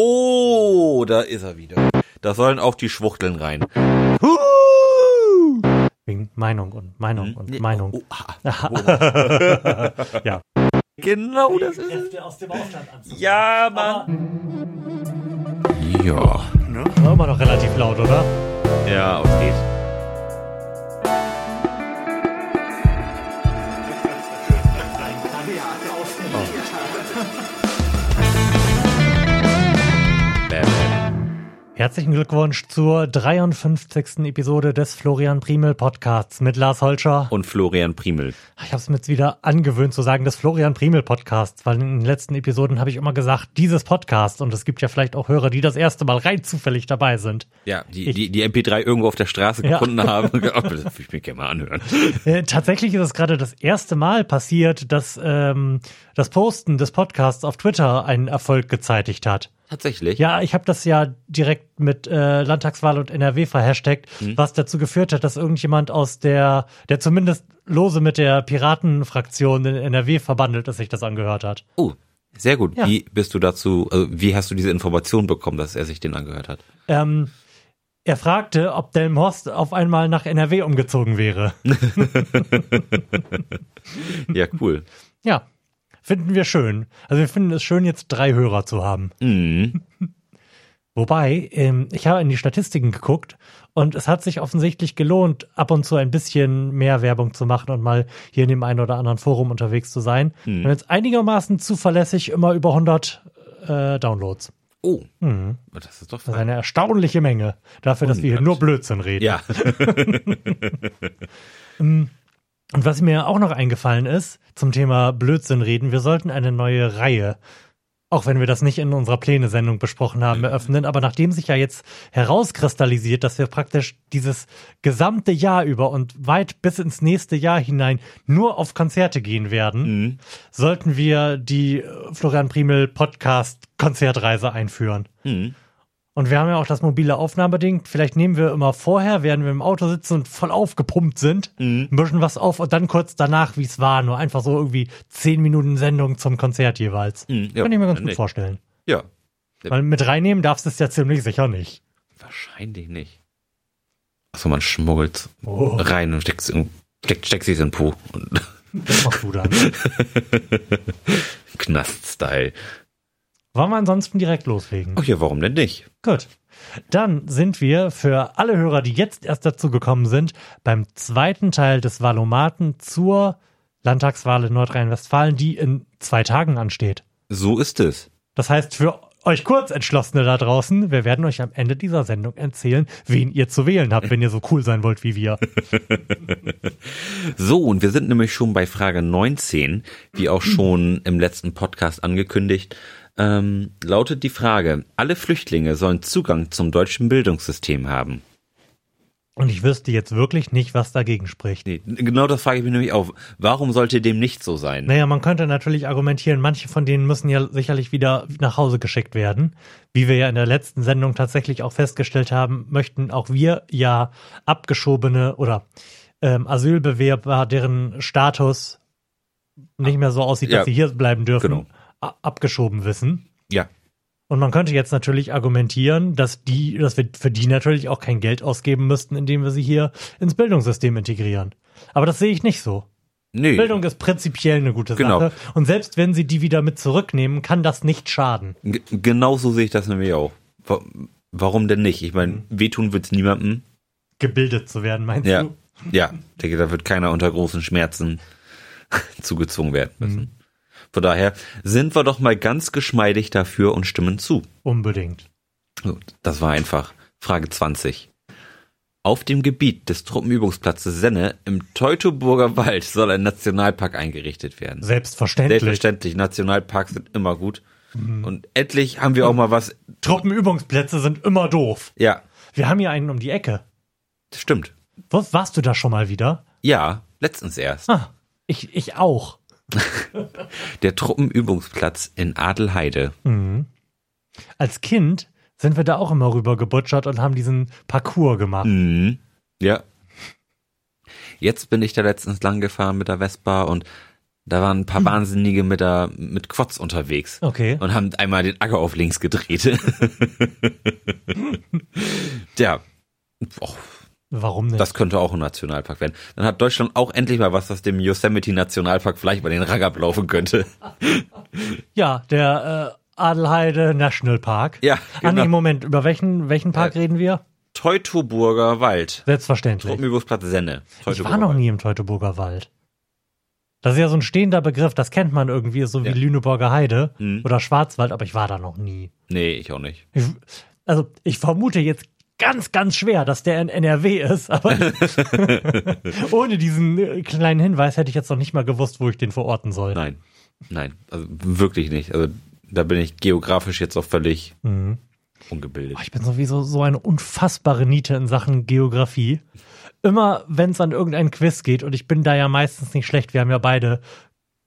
Oh, da ist er wieder. Da sollen auch die Schwuchteln rein. Wegen Meinung und Meinung und Nee, Meinung. Oh, ah. Ja. Genau, das ist es. aus dem Ausland anzusagen. Ja, Mann. Ja. War immer noch relativ laut, oder? Ja, okay. Bam, Herzlichen Glückwunsch zur 53. Episode des Florian Primel Podcasts mit Lars Holscher. Und Florian Primel. Ich habe es mir jetzt wieder angewöhnt zu sagen, des Florian Primel Podcasts, weil in den letzten Episoden habe ich immer gesagt, dieses Podcast. Und es gibt ja vielleicht auch Hörer, die das erste Mal rein zufällig dabei sind. Ja, die, die, die MP3 irgendwo auf der Straße Ja. gefunden haben. Oh, das will ich mir gerne mal anhören. Äh, tatsächlich ist es gerade das erste Mal passiert, dass ähm, das Posten des Podcasts auf Twitter einen Erfolg gezeitigt hat. Tatsächlich. Ja, ich habe das ja direkt mit äh, Landtagswahl und NRW verhashtagt, was dazu geführt hat, dass irgendjemand aus der, der zumindest lose mit der Piratenfraktion in NRW verbandelt ist, sich das angehört hat. Oh, sehr gut. Ja. Wie bist du dazu, also wie hast du diese Information bekommen, dass er sich den angehört hat? Ähm, er fragte, ob Delmhorst auf einmal nach NRW umgezogen wäre. Ja, cool. Ja, finden wir schön. Also wir finden es schön, jetzt drei Hörer zu haben. Mhm. Wobei, ähm, ich habe in die Statistiken geguckt und es hat sich offensichtlich gelohnt, ab und zu ein bisschen mehr Werbung zu machen und mal hier in dem einen oder anderen Forum unterwegs zu sein. Und jetzt einigermaßen zuverlässig immer über 100 äh, Downloads. Oh, Mhm. das ist doch Das ist eine erstaunliche Menge dafür, dass wir hier 100. nur Blödsinn reden. Ja. Und was mir auch noch eingefallen ist zum Thema Blödsinn reden, wir sollten eine neue Reihe, auch wenn wir das nicht in unserer Pläne-Sendung besprochen haben, eröffnen. Aber nachdem sich ja jetzt herauskristallisiert, dass wir praktisch dieses gesamte Jahr über und weit bis ins nächste Jahr hinein nur auf Konzerte gehen werden, Mhm. sollten wir die Florian Primel Podcast Konzertreise einführen. Mhm. Und wir haben ja auch das mobile Aufnahmeding. Vielleicht nehmen wir immer vorher, während wir im Auto sitzen und voll aufgepumpt sind, Mhm. ein bisschen was auf und dann kurz danach, wie es war. Nur einfach so irgendwie zehn Minuten Sendung zum Konzert jeweils. Mhm, ja, Kann ich mir ganz gut vorstellen. Ja, Weil mit reinnehmen darfst du es ja ziemlich sicher nicht. wahrscheinlich nicht. Achso, man schmuggelt Oh, rein und steckt steckt, steckt sich in den Po. Das machst du dann. Knast-Style. Wollen wir ansonsten direkt loslegen? Ach ja, warum denn nicht? Gut. Dann sind wir für alle Hörer, die jetzt erst dazu gekommen sind, beim zweiten Teil des Valomaten zur Landtagswahl in Nordrhein-Westfalen, die in zwei Tagen ansteht. So ist es. Das heißt, für euch Kurzentschlossene da draußen, wir werden euch am Ende dieser Sendung erzählen, wen ihr zu wählen habt, wenn ihr so cool sein wollt wie wir. So, und wir sind nämlich schon bei Frage 19, wie auch schon im letzten Podcast angekündigt. Ähm, lautet die Frage, alle Flüchtlinge sollen Zugang zum deutschen Bildungssystem haben. Und ich wüsste jetzt wirklich nicht, was dagegen spricht. Nee, genau das frage ich mich nämlich auch. Warum sollte dem nicht so sein? Naja, man könnte natürlich argumentieren, manche von denen müssen ja sicherlich wieder nach Hause geschickt werden. Wie wir ja in der letzten Sendung tatsächlich auch festgestellt haben, möchten auch wir ja abgeschobene oder ähm, Asylbewerber, deren Status nicht mehr so aussieht, Ja, dass sie hier bleiben dürfen, genau. Abgeschoben wissen. Ja, Und man könnte jetzt natürlich argumentieren, dass die, dass wir für die natürlich auch kein Geld ausgeben müssten, indem wir sie hier ins Bildungssystem integrieren. Aber das sehe ich nicht so. nee. Bildung ist prinzipiell eine gute Genau. Sache. Und selbst wenn sie die wieder mit zurücknehmen, kann das nicht schaden. G genau so sehe ich das nämlich auch. Wa- Warum denn nicht? Ich meine, wehtun wird's niemandem. Gebildet zu werden, meinst Ja, du? ja. Ich denke, da wird keiner unter großen Schmerzen zugezwungen werden müssen. Von daher sind wir doch mal ganz geschmeidig dafür und stimmen zu. Unbedingt. So, Das war einfach. Frage 20. Auf dem Gebiet des Truppenübungsplatzes Senne im Teutoburger Wald soll ein Nationalpark eingerichtet werden. Selbstverständlich. Selbstverständlich, Nationalparks sind immer gut. Und endlich haben wir auch mal was. Truppenübungsplätze sind immer doof. Ja, Wir haben hier einen um die Ecke. stimmt. Warst du da schon mal wieder? Ja, letztens erst. Ah, ich, ich auch. Der Truppenübungsplatz in Adelheide. Mhm. Als Kind sind wir da auch immer rüber gebutschert und haben diesen Parcours gemacht. Mhm. Ja. Jetzt bin ich da letztens lang gefahren mit der Vespa und Da waren ein paar Wahnsinnige mit, der, mit Quads unterwegs. Okay. Und haben einmal den Acker auf links gedreht. ja. Och, Warum nicht? das könnte auch ein Nationalpark werden. Dann hat Deutschland auch endlich mal was, was dem Yosemite Nationalpark vielleicht bei den Rang ablaufen könnte. ja, der äh, Adelheide National Park. Ja, Ah, nee, genau. Moment, über welchen, welchen Park Äh, reden wir? Teutoburger Wald. Selbstverständlich. Truppenübungsplatz Senne. Ich war noch Wald. nie im Teutoburger Wald. Das ist ja so ein stehender Begriff, das kennt man irgendwie, so wie Ja. Lüneburger Heide Hm. oder Schwarzwald, aber ich war da noch nie. Nee, ich auch nicht. Ich, also, ich vermute jetzt ganz, ganz schwer, dass der in NRW ist, aber ohne diesen äh, kleinen Hinweis hätte ich jetzt noch nicht mal gewusst, wo ich den verorten soll. Nein. Nein. Also wirklich nicht. Also da bin ich geografisch jetzt auch völlig Mhm. ungebildet. Ich bin sowieso so eine unfassbare Niete in Sachen Geografie. Immer wenn es an irgendein Quiz geht, und ich bin da ja meistens nicht schlecht, wir haben ja beide,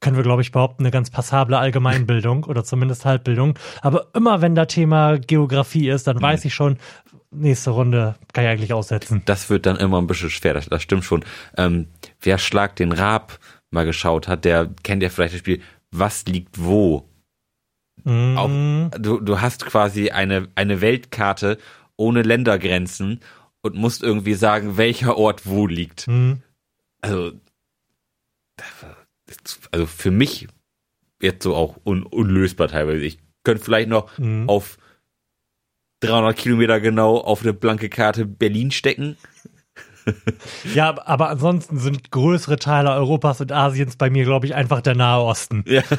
können wir glaube ich behaupten, eine ganz passable Allgemeinbildung oder zumindest Halbbildung. Aber immer wenn da Thema Geografie ist, dann weiß ich schon, nächste Runde kann ich eigentlich aussetzen. Das wird dann immer ein bisschen schwer, das, das stimmt schon. Ähm, wer Schlag den Raab mal geschaut hat, der kennt ja vielleicht das Spiel, was liegt wo? Mhm. Auch, du, du hast quasi eine, eine Weltkarte ohne Ländergrenzen und musst irgendwie sagen, welcher Ort wo liegt. Mhm. Also, also für mich jetzt so auch un, unlösbar teilweise. Ich könnte vielleicht noch Mhm. auf 300 Kilometer genau auf eine blanke Karte Berlin stecken. Ja, aber ansonsten sind größere Teile Europas und Asiens bei mir, glaube ich, einfach der Nahe Osten. Ja.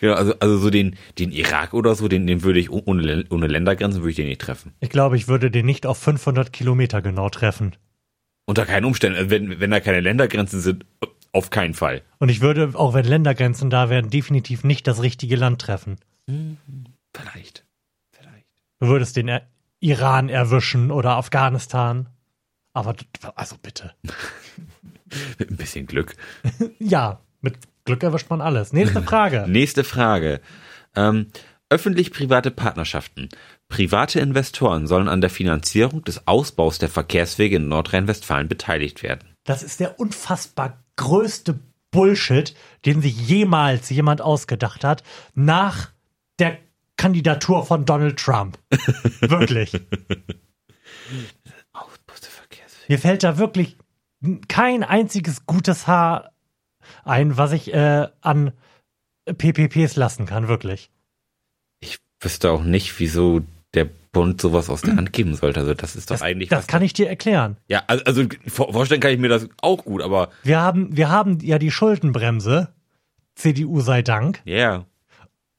genau, also, also so den, den Irak oder so, den, den würde ich ohne, ohne Ländergrenzen würde ich den nicht treffen. Ich glaube, ich würde den nicht auf 500 Kilometer genau treffen. Unter keinen Umständen. Also wenn, wenn da keine Ländergrenzen sind, auf keinen Fall. Und ich würde, auch wenn Ländergrenzen da wären, definitiv nicht das richtige Land treffen. Vielleicht. Du würdest den er Iran erwischen oder Afghanistan. Aber, also bitte. Mit ein bisschen Glück. Ja, mit Glück erwischt man alles. Nächste Frage. Nächste Frage. Ähm, Öffentlich-private Partnerschaften. Private Investoren sollen an der Finanzierung des Ausbaus der Verkehrswege in Nordrhein-Westfalen beteiligt werden. Das ist der unfassbar größte Bullshit, den sich jemals jemand ausgedacht hat, nach der Kandidatur von Donald Trump. Wirklich. Mir fällt da wirklich kein einziges gutes Haar ein, was ich äh, an PPPs lassen kann, wirklich. Ich wüsste auch nicht, wieso der Bund sowas aus der Hand geben sollte. Also das ist doch Das, eigentlich das kann ich dir erklären. Ja, also, also vor- vorstellen kann ich mir das auch gut, aber Wir haben, wir haben ja die Schuldenbremse, CDU sei Dank, ja, yeah.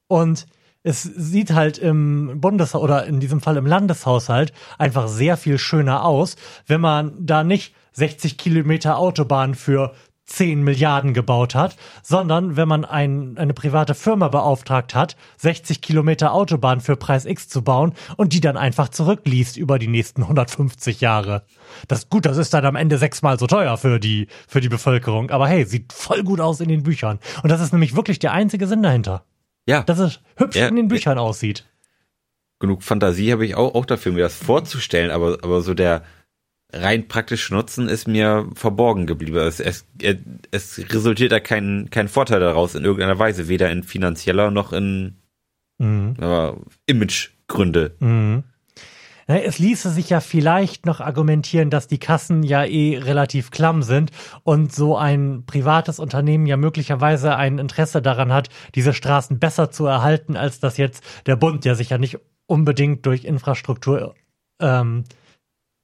und es sieht halt im Bundes- oder in diesem Fall im Landeshaushalt einfach sehr viel schöner aus, wenn man da nicht 60 Kilometer Autobahn für 10 Milliarden gebaut hat, sondern wenn man ein, eine private Firma beauftragt hat, 60 Kilometer Autobahn für Preis X zu bauen und die dann einfach zurückliest über die nächsten 150 Jahre. Das gut, das ist dann am Ende sechsmal so teuer für die, für die Bevölkerung. Aber hey, sieht voll gut aus in den Büchern. Und das ist nämlich wirklich der einzige Sinn dahinter ja, dass es hübsch Ja, in den Büchern aussieht. genug Fantasie habe ich auch, auch dafür, mir das vorzustellen, aber, aber so der rein praktische Nutzen ist mir verborgen geblieben. Es, es, es resultiert da kein, kein Vorteil daraus in irgendeiner Weise, weder in finanzieller noch in Mhm. Imagegründe. Mhm. Es ließe sich ja vielleicht noch argumentieren, dass die Kassen ja eh relativ klamm sind und so ein privates Unternehmen ja möglicherweise ein Interesse daran hat, diese Straßen besser zu erhalten, als das jetzt der Bund, der sich ja nicht unbedingt durch Infrastruktur ähm,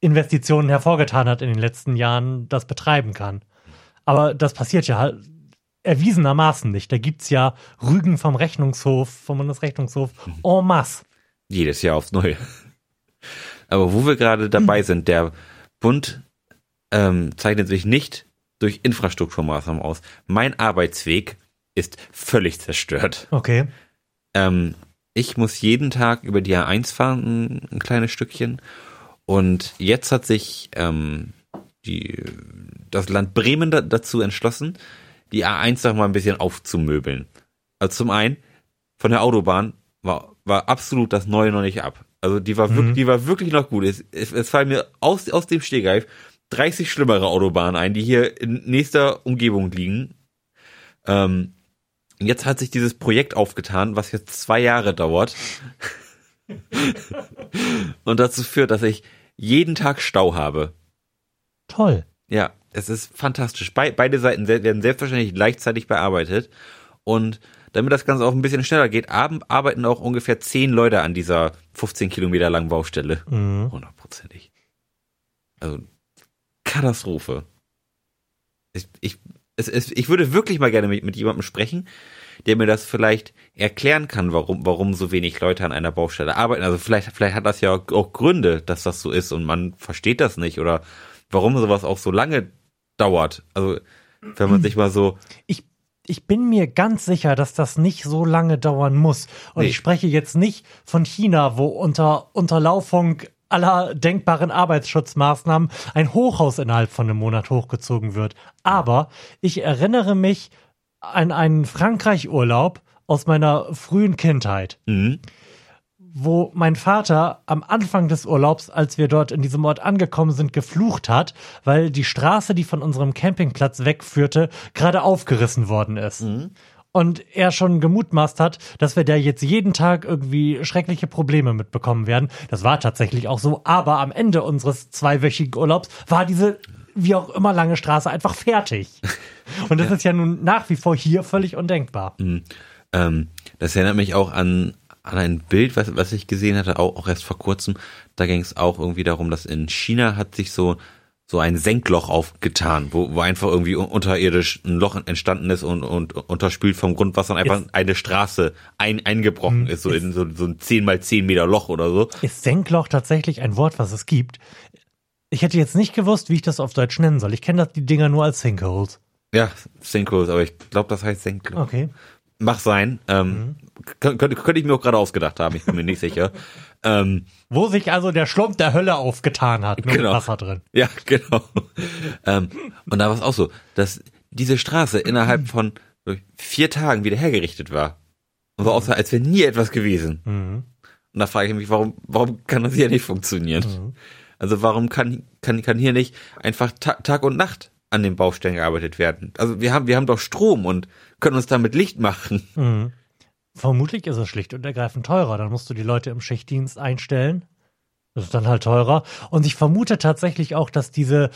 Investitionen hervorgetan hat in den letzten Jahren, das betreiben kann. Aber das passiert ja halt erwiesenermaßen nicht. Da gibt's ja Rügen vom Rechnungshof, vom Bundesrechnungshof en masse. Jedes Jahr aufs Neue. Aber wo wir gerade dabei sind, der Bund ähm, zeichnet sich nicht durch Infrastrukturmaßnahmen aus. Mein Arbeitsweg ist völlig zerstört. Okay. Ähm, ich muss jeden Tag über die A1 fahren, ein, ein kleines Stückchen. Und jetzt hat sich ähm, die, das Land Bremen da, dazu entschlossen, die A1 noch mal ein bisschen aufzumöbeln. Also zum einen, von der Autobahn war, war absolut das Neue noch nicht ab. Also die war, Mhm. wirklich, die war wirklich noch gut. Es, es, es fallen mir aus, aus dem Stegreif 30 schlimmere Autobahnen ein, die hier in nächster Umgebung liegen. Ähm, jetzt hat sich dieses Projekt aufgetan, was jetzt zwei Jahre dauert. und dazu führt, dass ich jeden Tag Stau habe. Toll. Ja, es ist fantastisch. Be beide Seiten werden selbstverständlich gleichzeitig bearbeitet. Und damit das Ganze auch ein bisschen schneller geht, arbeiten auch ungefähr zehn Leute an dieser 15 Kilometer langen Baustelle. Mhm. Hundertprozentig. Also Katastrophe. Ich, ich, es, es, ich würde wirklich mal gerne mit, mit jemandem sprechen, der mir das vielleicht erklären kann, warum, warum so wenig Leute an einer Baustelle arbeiten. Also vielleicht, vielleicht hat das ja auch Gründe, dass das so ist und man versteht das nicht oder warum sowas auch so lange dauert. Also wenn man sich mal so. Ich ich bin mir ganz sicher, dass das nicht so lange dauern muss. Und nee. ich spreche jetzt nicht von China, wo unter Unterlaufung aller denkbaren Arbeitsschutzmaßnahmen ein Hochhaus innerhalb von einem Monat hochgezogen wird. Aber ich erinnere mich an einen Frankreich-Urlaub aus meiner frühen Kindheit. Mhm wo mein Vater am Anfang des Urlaubs, als wir dort in diesem Ort angekommen sind, geflucht hat, weil die Straße, die von unserem Campingplatz wegführte, gerade aufgerissen worden ist. Mhm. Und er schon gemutmaßt hat, dass wir da jetzt jeden Tag irgendwie schreckliche Probleme mitbekommen werden. Das war tatsächlich auch so. Aber am Ende unseres zweiwöchigen Urlaubs war diese wie auch immer lange Straße einfach fertig. Und das ja. ist ja nun nach wie vor hier völlig undenkbar. Mhm. Ähm, das erinnert mich auch an, an ein Bild, was, was ich gesehen hatte, auch, auch erst vor kurzem. Da ging es auch irgendwie darum, dass in China hat sich so so ein Senkloch aufgetan, wo, wo einfach irgendwie unterirdisch ein Loch entstanden ist und, und unterspült vom Grundwasser und einfach ist, eine Straße ein, eingebrochen ist, so ist, in so, so ein 10 mal 10 Meter Loch oder so. Ist Senkloch tatsächlich ein Wort, was es gibt? Ich hätte jetzt nicht gewusst, wie ich das auf Deutsch nennen soll. Ich kenne die Dinger nur als Sinkholes. Ja, Sinkholes, aber ich glaube, das heißt Senkloch. Okay. Mach sein. Ähm, mhm. könnte, könnte ich mir auch gerade ausgedacht haben, ich bin mir nicht sicher. Ähm, Wo sich also der Schlump der Hölle aufgetan hat, mit genau. Wasser drin. Ja, genau. ähm, und da war es auch so, dass diese Straße innerhalb von vier Tagen wieder hergerichtet war. Und so aussah, als wäre nie etwas gewesen. Mhm. Und da frage ich mich, warum, warum kann das hier nicht funktionieren? Mhm. Also warum kann, kann, kann hier nicht einfach Ta Tag und Nacht an den Baustellen gearbeitet werden? Also wir haben, wir haben doch Strom und können uns damit Licht machen. Mhm. Vermutlich ist es schlicht und ergreifend teurer. Dann musst du die Leute im Schichtdienst einstellen. Das ist dann halt teurer. Und ich vermute tatsächlich auch, dass diese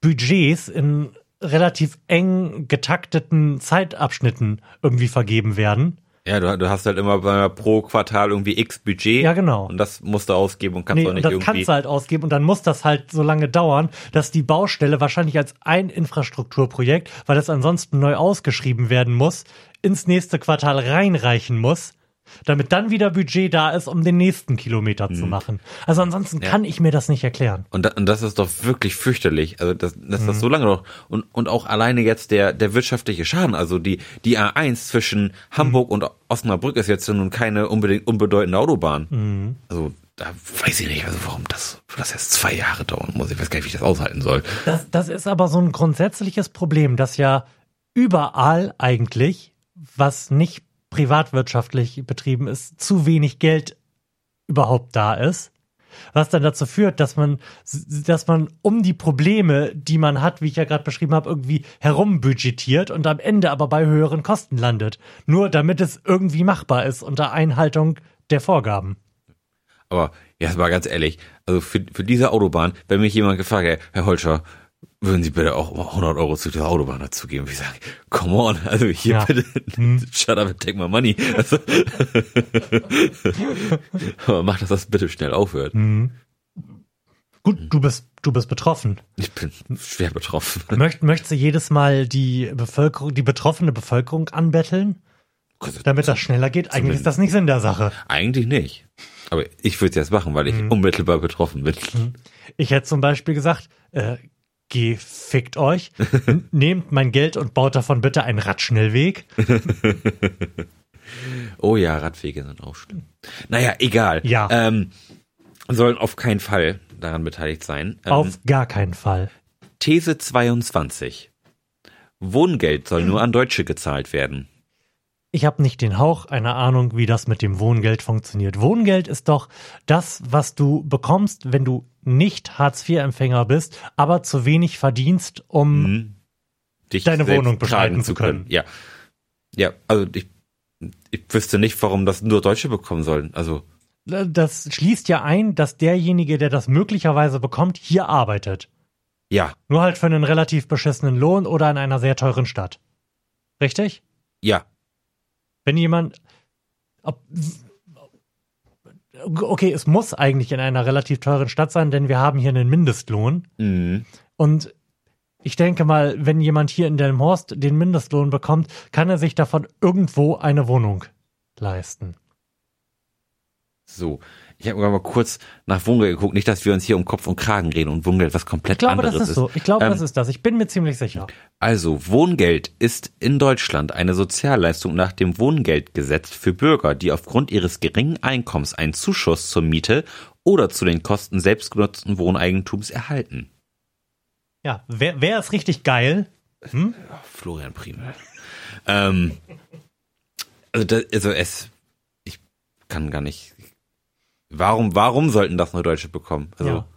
Budgets in relativ eng getakteten Zeitabschnitten irgendwie vergeben werden. Ja, du, du hast halt immer pro Quartal irgendwie x Budget. Ja, genau. Und das musst du ausgeben und kannst nee, auch nicht das irgendwie. Das kannst du halt ausgeben und dann muss das halt so lange dauern, dass die Baustelle wahrscheinlich als ein Infrastrukturprojekt, weil das ansonsten neu ausgeschrieben werden muss, ins nächste Quartal reinreichen muss damit dann wieder Budget da ist, um den nächsten Kilometer hm. zu machen. Also ansonsten ja. kann ich mir das nicht erklären. Und, da, und das ist doch wirklich fürchterlich. Also das, dass hm. das so lange noch und und auch alleine jetzt der der wirtschaftliche Schaden. Also die die A1 zwischen Hamburg hm. und Osnabrück ist jetzt nun keine unbedingt unbedeutende Autobahn. Hm. Also da weiß ich nicht, also warum das, das jetzt zwei Jahre dauern muss. Ich weiß gar nicht, wie ich das aushalten soll. Das, das ist aber so ein grundsätzliches Problem, dass ja überall eigentlich, was nicht privatwirtschaftlich betrieben ist, zu wenig Geld überhaupt da ist. Was dann dazu führt, dass man, dass man um die Probleme, die man hat, wie ich ja gerade beschrieben habe, irgendwie herumbudgetiert und am Ende aber bei höheren Kosten landet. Nur damit es irgendwie machbar ist unter Einhaltung der Vorgaben. Aber jetzt mal ganz ehrlich, also für, für diese Autobahn, wenn mich jemand gefragt hätte, Herr Holscher, würden Sie bitte auch 100 Euro zu der Autobahn dazu geben? Ich sage, come on, also hier ja. bitte, hm. shut up and take my money. Also, aber mach, dass das bitte schnell aufhört. Hm. Gut, du bist, du bist betroffen. Ich bin schwer betroffen. Möcht, möchtest du jedes Mal die Bevölkerung, die betroffene Bevölkerung anbetteln? Damit das schneller geht? Eigentlich ist das nicht Sinn der Sache. Eigentlich nicht. Aber ich würde es jetzt machen, weil ich hm. unmittelbar betroffen bin. Hm. Ich hätte zum Beispiel gesagt, äh, gefickt euch, nehmt mein Geld und baut davon bitte einen Radschnellweg. oh ja, Radwege sind auch schlimm. Naja, egal. Ja. Ähm, sollen auf keinen Fall daran beteiligt sein. Ähm, auf gar keinen Fall. These 22. Wohngeld soll nur an Deutsche gezahlt werden. Ich habe nicht den Hauch einer Ahnung, wie das mit dem Wohngeld funktioniert. Wohngeld ist doch das, was du bekommst, wenn du nicht Hartz-IV-Empfänger bist, aber zu wenig verdienst, um Mhm. Dich Deine Wohnung bestreiten zu können. Ja. Ja, also ich, ich wüsste nicht, warum das nur Deutsche bekommen sollen. Also, das schließt ja ein, dass derjenige, der das möglicherweise bekommt, hier arbeitet. ja, Nur halt für einen relativ beschissenen Lohn oder in einer sehr teuren Stadt. Richtig? ja. Wenn jemand. Ob, okay, es muss eigentlich in einer relativ teuren Stadt sein, denn wir haben hier einen Mindestlohn. Mhm. Und ich denke mal, wenn jemand hier in Delmhorst den Mindestlohn bekommt, kann er sich davon irgendwo eine Wohnung leisten. So. Ich habe mal kurz nach Wohngeld geguckt. Nicht, dass wir uns hier um Kopf und Kragen reden und Wohngeld was komplett Ich glaube, anderes das ist so. Ich glaube, Ähm, das ist das. Ich bin mir ziemlich sicher. Also, Wohngeld ist in Deutschland eine Sozialleistung nach dem Wohngeldgesetz für Bürger, die aufgrund ihres geringen Einkommens einen Zuschuss zur Miete oder zu den Kosten selbstgenutzten Wohneigentums erhalten. Ja, wer, wer ist richtig geil? Hm? Florian Primel. ähm, also, das, also es, ich kann gar nicht. Warum, warum sollten das nur Deutsche bekommen? Also, Ja.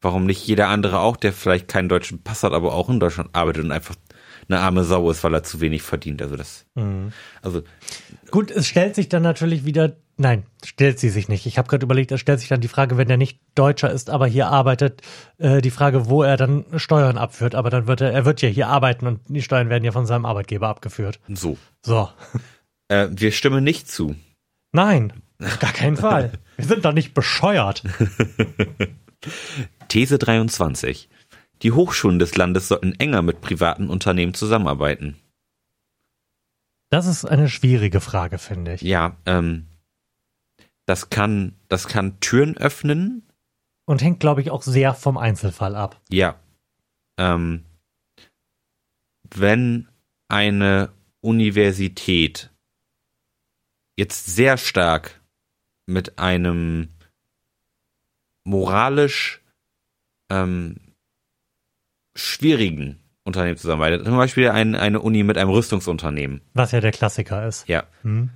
warum nicht jeder andere auch, der vielleicht keinen deutschen Pass hat, aber auch in Deutschland arbeitet und einfach eine arme Sau ist, weil er zu wenig verdient. Also das, Mhm. also Gut, es stellt sich dann natürlich wieder. Nein, stellt sie sich nicht. Ich habe gerade überlegt, es stellt sich dann die Frage, wenn er nicht Deutscher ist, aber hier arbeitet, äh, die Frage, wo er dann Steuern abführt. Aber dann wird er, er wird ja hier arbeiten und die Steuern werden ja von seinem Arbeitgeber abgeführt. so. So. Äh, wir stimmen nicht zu. Nein, auf gar keinen Fall. Wir sind doch nicht bescheuert. These 23. Die Hochschulen des Landes sollten enger mit privaten Unternehmen zusammenarbeiten. Das ist eine schwierige Frage, finde ich. Ja, ähm, das kann, das kann Türen öffnen. Und hängt, glaube ich, auch sehr vom Einzelfall ab. Ja. Ähm, wenn eine Universität jetzt sehr stark mit einem moralisch ähm, schwierigen Unternehmen zusammenarbeitet, zum Beispiel ein, eine Uni mit einem Rüstungsunternehmen, Was ja der Klassiker ist. ja, Hm?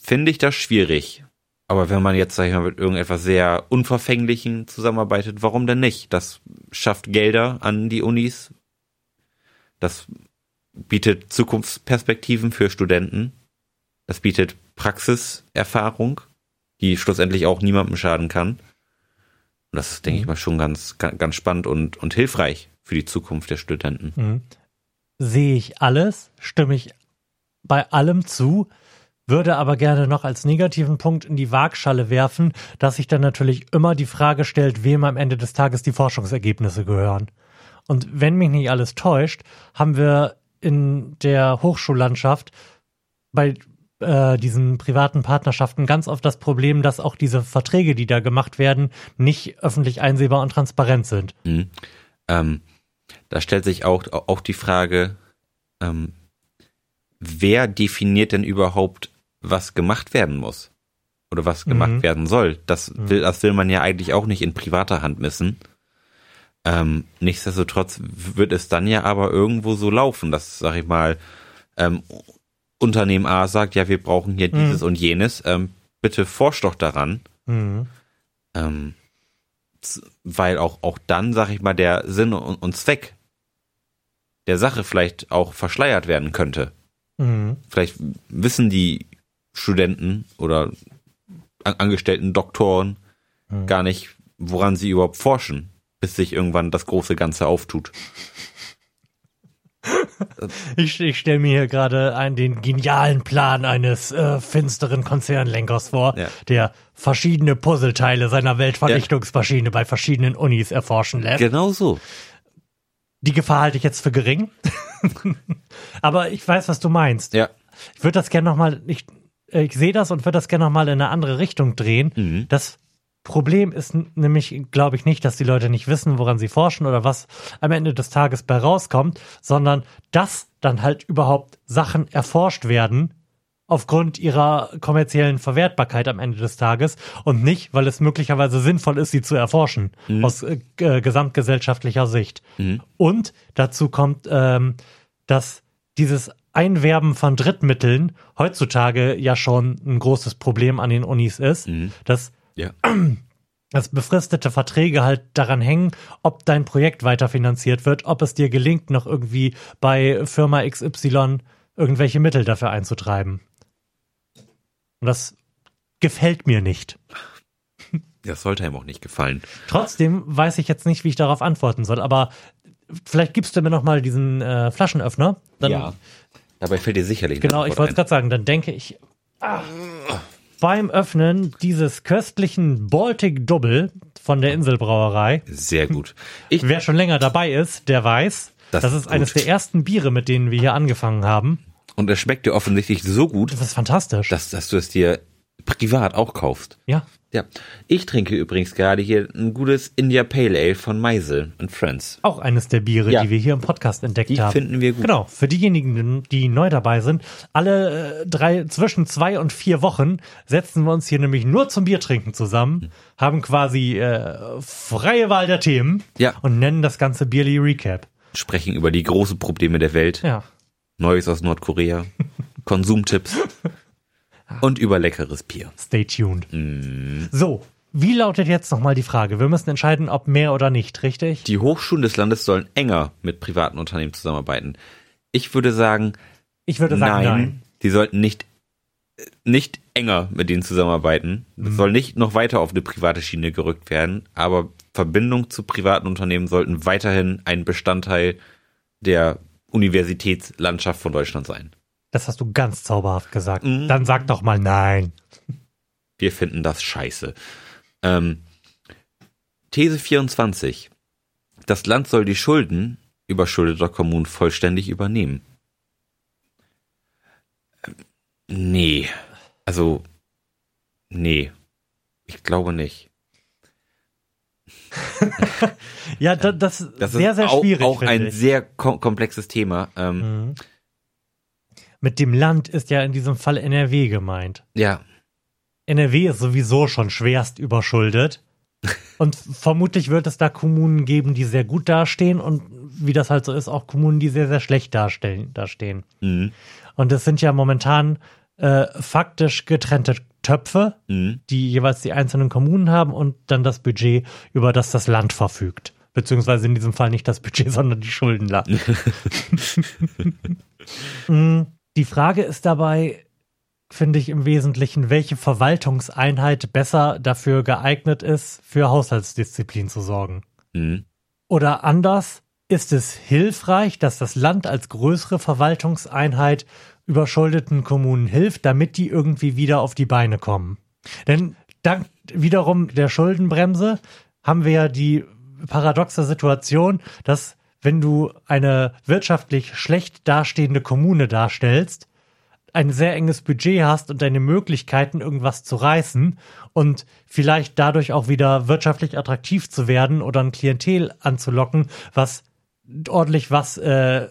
finde ich das schwierig. Aber wenn man jetzt, sag ich mal, mit irgendetwas sehr Unverfänglichen zusammenarbeitet, warum denn nicht? Das schafft Gelder an die Unis. Das bietet Zukunftsperspektiven für Studenten. Das bietet Praxiserfahrung, die schlussendlich auch niemandem schaden kann. Und das ist, denke ich mal, schon ganz, ganz ganz spannend und, und hilfreich für die Zukunft der Studenten. Mhm. Sehe ich alles, stimme ich bei allem zu, würde aber gerne noch als negativen Punkt in die Waagschale werfen, dass sich dann natürlich immer die Frage stellt, wem am Ende des Tages die Forschungsergebnisse gehören. Und wenn mich nicht alles täuscht, haben wir in der Hochschullandschaft bei äh, diesen privaten Partnerschaften ganz oft das Problem, dass auch diese Verträge, die da gemacht werden, nicht öffentlich einsehbar und transparent sind. Mhm. Ähm, da stellt sich auch, auch die Frage, ähm, wer definiert denn überhaupt, was gemacht werden muss? Oder was gemacht Mhm. werden soll? Das will, das will man ja eigentlich auch nicht in privater Hand missen. Ähm, nichtsdestotrotz wird es dann ja aber irgendwo so laufen, dass, sag ich mal, ähm, Unternehmen A sagt, ja, wir brauchen hier Mhm. dieses und jenes, ähm, bitte forsch doch daran. Mhm. Ähm, weil auch, auch dann, sag ich mal, der Sinn und, und Zweck der Sache vielleicht auch verschleiert werden könnte. Mhm. Vielleicht wissen die Studenten oder an angestellten Doktoren Mhm. gar nicht, woran sie überhaupt forschen, bis sich irgendwann das große Ganze auftut. Ich, ich stelle mir hier gerade einen, den genialen Plan eines äh, finsteren Konzernlenkers vor, Ja. der verschiedene Puzzleteile seiner Weltvernichtungsmaschine bei verschiedenen Unis erforschen lässt. Genau so. Die Gefahr halte ich jetzt für gering. Aber ich weiß, was du meinst. Ja. Ich würde das gerne nochmal, ich, ich sehe das und würde das gerne nochmal in eine andere Richtung drehen. Mhm. Das Problem ist nämlich, glaube ich, nicht, dass die Leute nicht wissen, woran sie forschen oder was am Ende des Tages bei rauskommt, sondern dass dann halt überhaupt Sachen erforscht werden aufgrund ihrer kommerziellen Verwertbarkeit am Ende des Tages und nicht, weil es möglicherweise sinnvoll ist, sie zu erforschen aus äh, g- gesamtgesellschaftlicher Sicht. Mhm. Und dazu kommt, ähm, dass dieses Einwerben von Drittmitteln heutzutage ja schon ein großes Problem an den Unis ist, Mhm. dass, Ja. dass befristete Verträge halt daran hängen, ob dein Projekt weiterfinanziert wird, ob es dir gelingt, noch irgendwie bei Firma XY irgendwelche Mittel dafür einzutreiben. Und das gefällt mir nicht. Das sollte ihm auch nicht gefallen. Trotzdem weiß ich jetzt nicht, wie ich darauf antworten soll, aber vielleicht gibst du mir noch mal diesen äh, Flaschenöffner. Dann, Dabei fällt dir sicherlich Genau, ich wollte ein. gerade sagen, dann denke ich, ah, beim Öffnen dieses köstlichen Baltic Double von der Inselbrauerei, Sehr gut. Ich, wer schon länger dabei ist, der weiß, Das das, ist ist eines gut. der ersten Biere, mit denen wir hier angefangen haben. und es schmeckt dir offensichtlich so gut, Das ist fantastisch. dass, dass du es dir privat auch kaufst. ja, Ja. Ich trinke übrigens gerade hier ein gutes India Pale Ale von Meisel und Friends. auch eines der Biere, Ja. die wir hier im Podcast entdeckt Die haben. finden wir gut. Genau, für diejenigen, die neu dabei sind, alle äh, drei, zwischen zwei und vier Wochen setzen wir uns hier nämlich nur zum Biertrinken zusammen, haben quasi äh, freie Wahl der Themen Ja. und nennen das ganze Bierly Recap. Sprechen über die großen Probleme der Welt. Ja. Neues aus Nordkorea. Konsumtipps. Und über leckeres Bier. Stay tuned. Mm. So, wie lautet jetzt nochmal die Frage? Wir müssen entscheiden, ob mehr oder nicht, richtig? Die Hochschulen des Landes sollen enger mit privaten Unternehmen zusammenarbeiten. Ich würde sagen, Ich würde sagen, nein, nein. die sollten nicht, nicht enger mit denen zusammenarbeiten. Mhm. Das soll nicht noch weiter auf eine private Schiene gerückt werden, aber Verbindung zu privaten Unternehmen sollten weiterhin ein Bestandteil der Universitätslandschaft von Deutschland sein. Das hast du ganz zauberhaft gesagt. Mhm. Dann sag doch mal nein. Wir finden das scheiße. Ähm, These 24. Das Land soll die Schulden überschuldeter Kommunen vollständig übernehmen. Ähm, Nee. Also, nee. Ich glaube nicht. Ja, da, das, Das sehr, ist sehr auch, schwierig. auch finde ein ich. sehr kom komplexes Thema. Ähm, Mhm. Mit dem Land ist ja in diesem Fall NRW gemeint. Ja, NRW ist sowieso schon schwerst überschuldet. Und vermutlich wird es da Kommunen geben, die sehr gut dastehen und wie das halt so ist, auch Kommunen, die sehr, sehr schlecht darstellen, dastehen. mhm. Und es sind ja momentan äh, faktisch getrennte Töpfe, Mhm. die jeweils die einzelnen Kommunen haben und dann das Budget, über das das Land verfügt. Beziehungsweise in diesem Fall nicht das Budget, sondern die Schuldenlast. Mm, die Frage ist dabei, finde ich im Wesentlichen, welche Verwaltungseinheit besser dafür geeignet ist, für Haushaltsdisziplin zu sorgen. Mhm. Oder anders, ist es hilfreich, dass das Land als größere Verwaltungseinheit überschuldeten Kommunen hilft, damit die irgendwie wieder auf die Beine kommen? Denn dank wiederum der Schuldenbremse haben wir ja die paradoxe Situation, dass wenn du eine wirtschaftlich schlecht dastehende Kommune darstellst, ein sehr enges Budget hast und deine Möglichkeiten, irgendwas zu reißen und vielleicht dadurch auch wieder wirtschaftlich attraktiv zu werden oder ein Klientel anzulocken, was ordentlich was äh,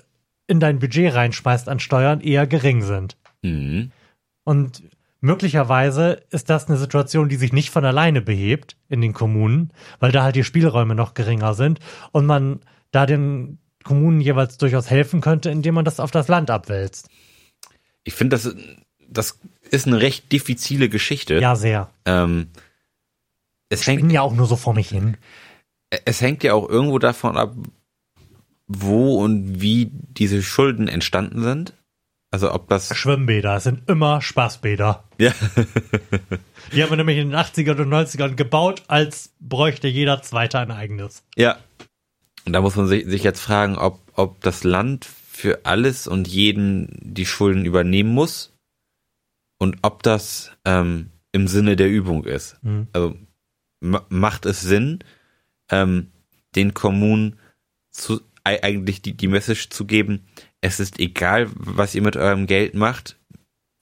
in dein Budget reinschmeißt an Steuern, eher gering sind. Mhm. Und möglicherweise ist das eine Situation, die sich nicht von alleine behebt in den Kommunen, weil da halt die Spielräume noch geringer sind und man da den Kommunen jeweils durchaus helfen könnte, indem man das auf das Land abwälzt. Ich finde, das, das ist eine recht diffizile Geschichte. Ja, sehr. Ähm, es Ich hängt bin ja auch nur so vor mich hin. es hängt ja auch irgendwo davon ab, wo und wie diese Schulden entstanden sind. Also ob das Schwimmbäder es sind immer Spaßbäder. ja, Die haben wir nämlich in den 80ern und 90ern gebaut, als bräuchte jeder Zweite ein eigenes. ja. Und da muss man sich, sich jetzt fragen, ob, ob das Land für alles und jeden die Schulden übernehmen muss und ob das ähm, im Sinne der Übung ist. Hm. Also ma macht es Sinn, ähm, den Kommunen zu, ei- eigentlich die, die Message zu geben, es ist egal, was ihr mit eurem Geld macht,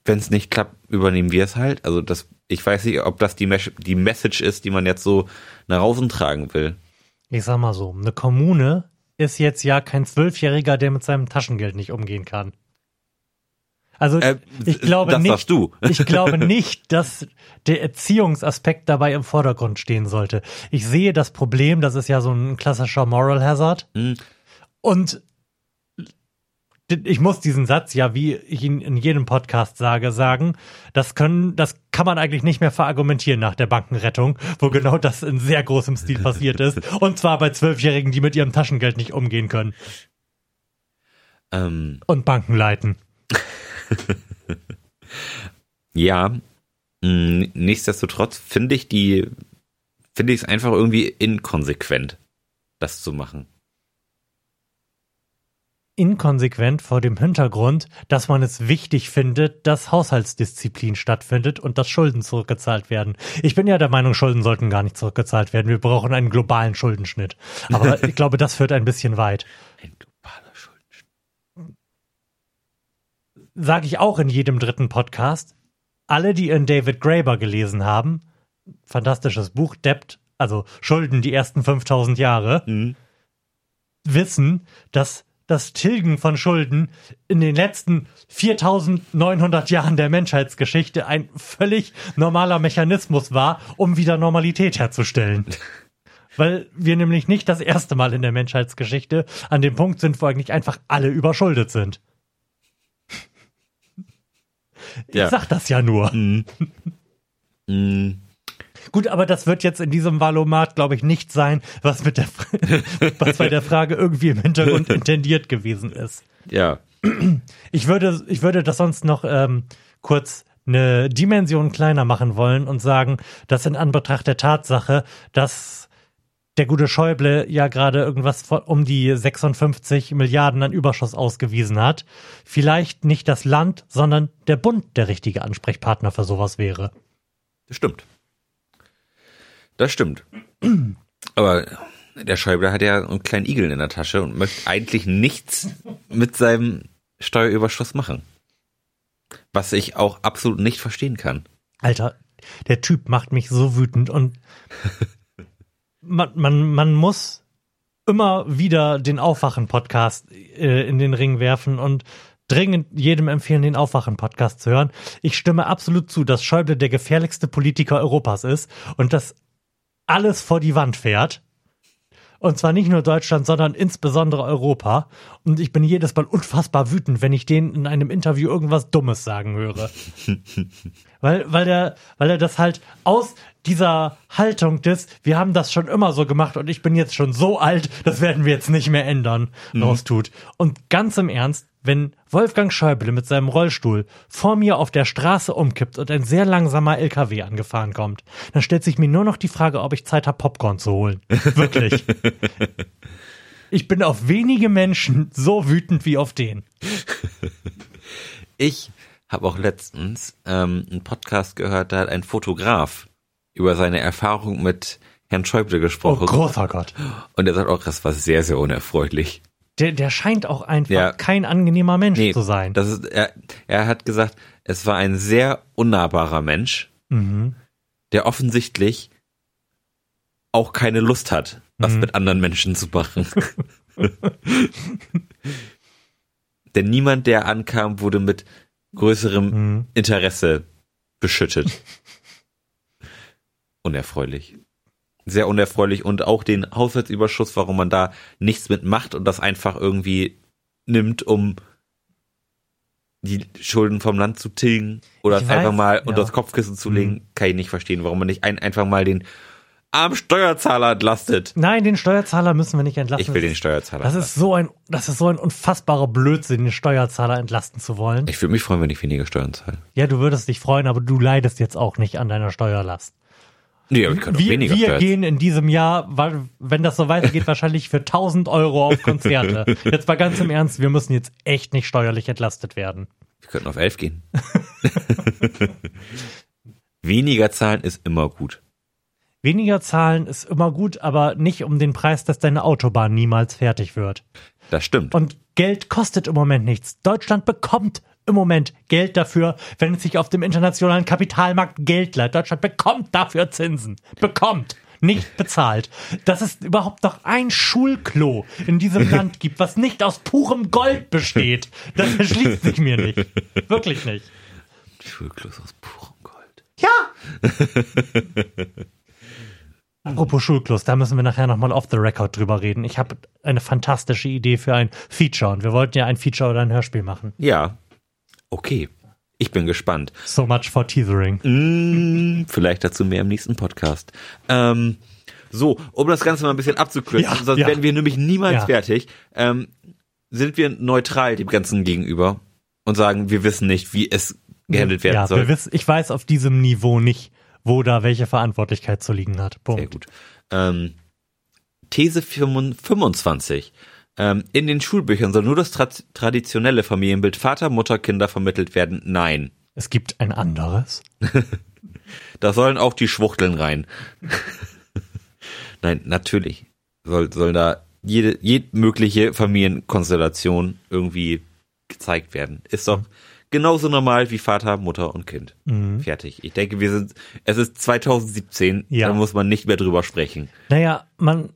wenn es nicht klappt, übernehmen wir es halt. Also das, ich weiß nicht, ob das die, Mes die Message ist, die man jetzt so nach außen tragen will. Ich sag mal so, eine Kommune ist jetzt ja kein Zwölfjähriger, der mit seinem Taschengeld nicht umgehen kann. Also Äh, ich glaube das nicht, ich glaube nicht, dass der Erziehungsaspekt dabei im Vordergrund stehen sollte. Ich sehe das Problem, das ist ja so ein klassischer Moral Hazard. Hm. Und ich muss diesen Satz ja, wie ich ihn in jedem Podcast sage, sagen. Das können, das kann man eigentlich nicht mehr verargumentieren nach der Bankenrettung, wo genau das in sehr großem Stil passiert ist. Und zwar bei Zwölfjährigen, die mit ihrem Taschengeld nicht umgehen können. Ähm, Und Banken leiten. ja, mh, nichtsdestotrotz finde ich die, finde ich es einfach irgendwie inkonsequent, das zu machen. Inkonsequent vor dem Hintergrund, dass man es wichtig findet, dass Haushaltsdisziplin stattfindet und dass Schulden zurückgezahlt werden. Ich bin ja der Meinung, Schulden sollten gar nicht zurückgezahlt werden. Wir brauchen einen globalen Schuldenschnitt. Aber ich glaube, das führt ein bisschen weit. Ein globaler Schuldenschnitt. Sage ich auch in jedem dritten Podcast. Alle, die in David Graeber gelesen haben, fantastisches Buch, Debt, also Schulden die ersten 5000 Jahre, Mhm. wissen, dass das Tilgen von Schulden in den letzten 4900 Jahren der Menschheitsgeschichte ein völlig normaler Mechanismus war, um wieder Normalität herzustellen. Weil wir nämlich nicht das erste Mal in der Menschheitsgeschichte an dem Punkt sind, wo eigentlich einfach alle überschuldet sind. Ich Ja. sag das ja nur. Mhm. Mhm. Gut, aber das wird jetzt in diesem Valomat, glaube ich, nicht sein, was mit der, was bei der Frage irgendwie im Hintergrund intendiert gewesen ist. Ja. Ich würde, ich würde das sonst noch ähm, kurz eine Dimension kleiner machen wollen und sagen, dass in Anbetracht der Tatsache, dass der gute Schäuble ja gerade irgendwas um die 56 Milliarden an Überschuss ausgewiesen hat, vielleicht nicht das Land, sondern der Bund der richtige Ansprechpartner für sowas wäre. Das stimmt. Das stimmt. Aber der Schäuble hat ja einen kleinen Igel in der Tasche und möchte eigentlich nichts mit seinem Steuerüberschuss machen. Was ich auch absolut nicht verstehen kann. Alter, der Typ macht mich so wütend und man, man, man muss immer wieder den Aufwachen-Podcast äh, in den Ring werfen und dringend jedem empfehlen, den Aufwachen-Podcast zu hören. Ich stimme absolut zu, dass Schäuble der gefährlichste Politiker Europas ist und dass alles vor die Wand fährt. Und zwar nicht nur Deutschland, sondern insbesondere Europa. Und ich bin jedes Mal unfassbar wütend, wenn ich den in einem Interview irgendwas Dummes sagen höre. weil, weil, der, weil er das halt aus dieser Haltung des, wir haben das schon immer so gemacht und ich bin jetzt schon so alt, das werden wir jetzt nicht mehr ändern, raustut. Und ganz im Ernst, wenn Wolfgang Schäuble mit seinem Rollstuhl vor mir auf der Straße umkippt und ein sehr langsamer LKW angefahren kommt, dann stellt sich mir nur noch die Frage, ob ich Zeit habe, Popcorn zu holen. Wirklich. Ich bin auf wenige Menschen so wütend wie auf den. Ich habe auch letztens ähm, einen Podcast gehört, da hat ein Fotograf über seine Erfahrung mit Herrn Schäuble Oh gesprochen. großer Gott. und er sagt auch, das war sehr, sehr unerfreulich. Der, der scheint auch einfach Ja. kein angenehmer Mensch Nee, zu sein. Das ist, er, er hat gesagt, es war ein sehr unnahbarer Mensch, Mhm. der offensichtlich auch keine Lust hat, was Mhm. mit anderen Menschen zu machen. Denn niemand, der ankam, wurde mit größerem Mhm. Interesse beschüttet. Unerfreulich. Sehr unerfreulich und auch den Haushaltsüberschuss, warum man da nichts mit macht und das einfach irgendwie nimmt, um die Schulden vom Land zu tilgen oder Ich es einfach weiß, mal ja. unter das Kopfkissen zu legen, kann ich nicht verstehen, warum man nicht ein, einfach mal den armen Steuerzahler entlastet. Nein, den Steuerzahler müssen wir nicht entlassen. Ich will den Steuerzahler. Das entlasten. ist so ein, das ist so ein unfassbarer Blödsinn, den Steuerzahler entlasten zu wollen. ich würde mich freuen, wenn ich weniger Steuern zahle. Ja, du würdest dich freuen, aber du leidest jetzt auch nicht an deiner Steuerlast. Nee, aber ich auch Wir, weniger wir Steuern gehen in diesem Jahr, wenn das so weitergeht, wahrscheinlich für 1000 Euro auf Konzerte. Jetzt mal ganz im Ernst, wir müssen jetzt echt nicht steuerlich entlastet werden. Wir könnten auf elf gehen. Weniger zahlen ist immer gut. Weniger zahlen ist immer gut, aber nicht um den Preis, dass deine Autobahn niemals fertig wird. Das stimmt. Und Geld kostet im Moment nichts. Deutschland bekommt im Moment Geld dafür, wenn es sich auf dem internationalen Kapitalmarkt Geld leiht. Deutschland bekommt dafür Zinsen. Bekommt. Nicht bezahlt. Dass es überhaupt noch ein Schulklo in diesem Land gibt, was nicht aus purem Gold besteht, das erschließt sich mir nicht. Wirklich nicht. Schulklos aus purem Gold. Ja! Apropos Schulklos, da müssen wir nachher nochmal off the record drüber reden. Ich habe eine fantastische Idee für ein Feature und wir wollten ja ein Feature oder ein Hörspiel machen. Ja. Okay. Ich bin gespannt. So much for teasering. Mm, vielleicht dazu mehr im nächsten Podcast. Ähm, so, um das Ganze mal ein bisschen abzukürzen, Ja, sonst ja. werden wir nämlich niemals Ja. fertig, ähm, sind wir neutral dem Ganzen gegenüber und sagen, wir wissen nicht, wie es gehandelt werden ja, soll. wir wissen, ich weiß auf diesem Niveau nicht, wo da welche Verantwortlichkeit zu liegen hat. Punkt. Sehr gut. Ähm, These 25. Ähm, in den Schulbüchern soll nur das tra traditionelle Familienbild Vater, Mutter, Kinder vermittelt werden. Nein. Es gibt ein anderes. Da sollen auch die Schwuchteln rein. Nein, natürlich soll, soll da jede, jede mögliche Familienkonstellation irgendwie gezeigt werden. Ist doch genauso normal wie Vater, Mutter und Kind. Mhm. Fertig. Ich denke, wir sind, es ist 2017, Ja. da muss man nicht mehr drüber sprechen. Naja, man,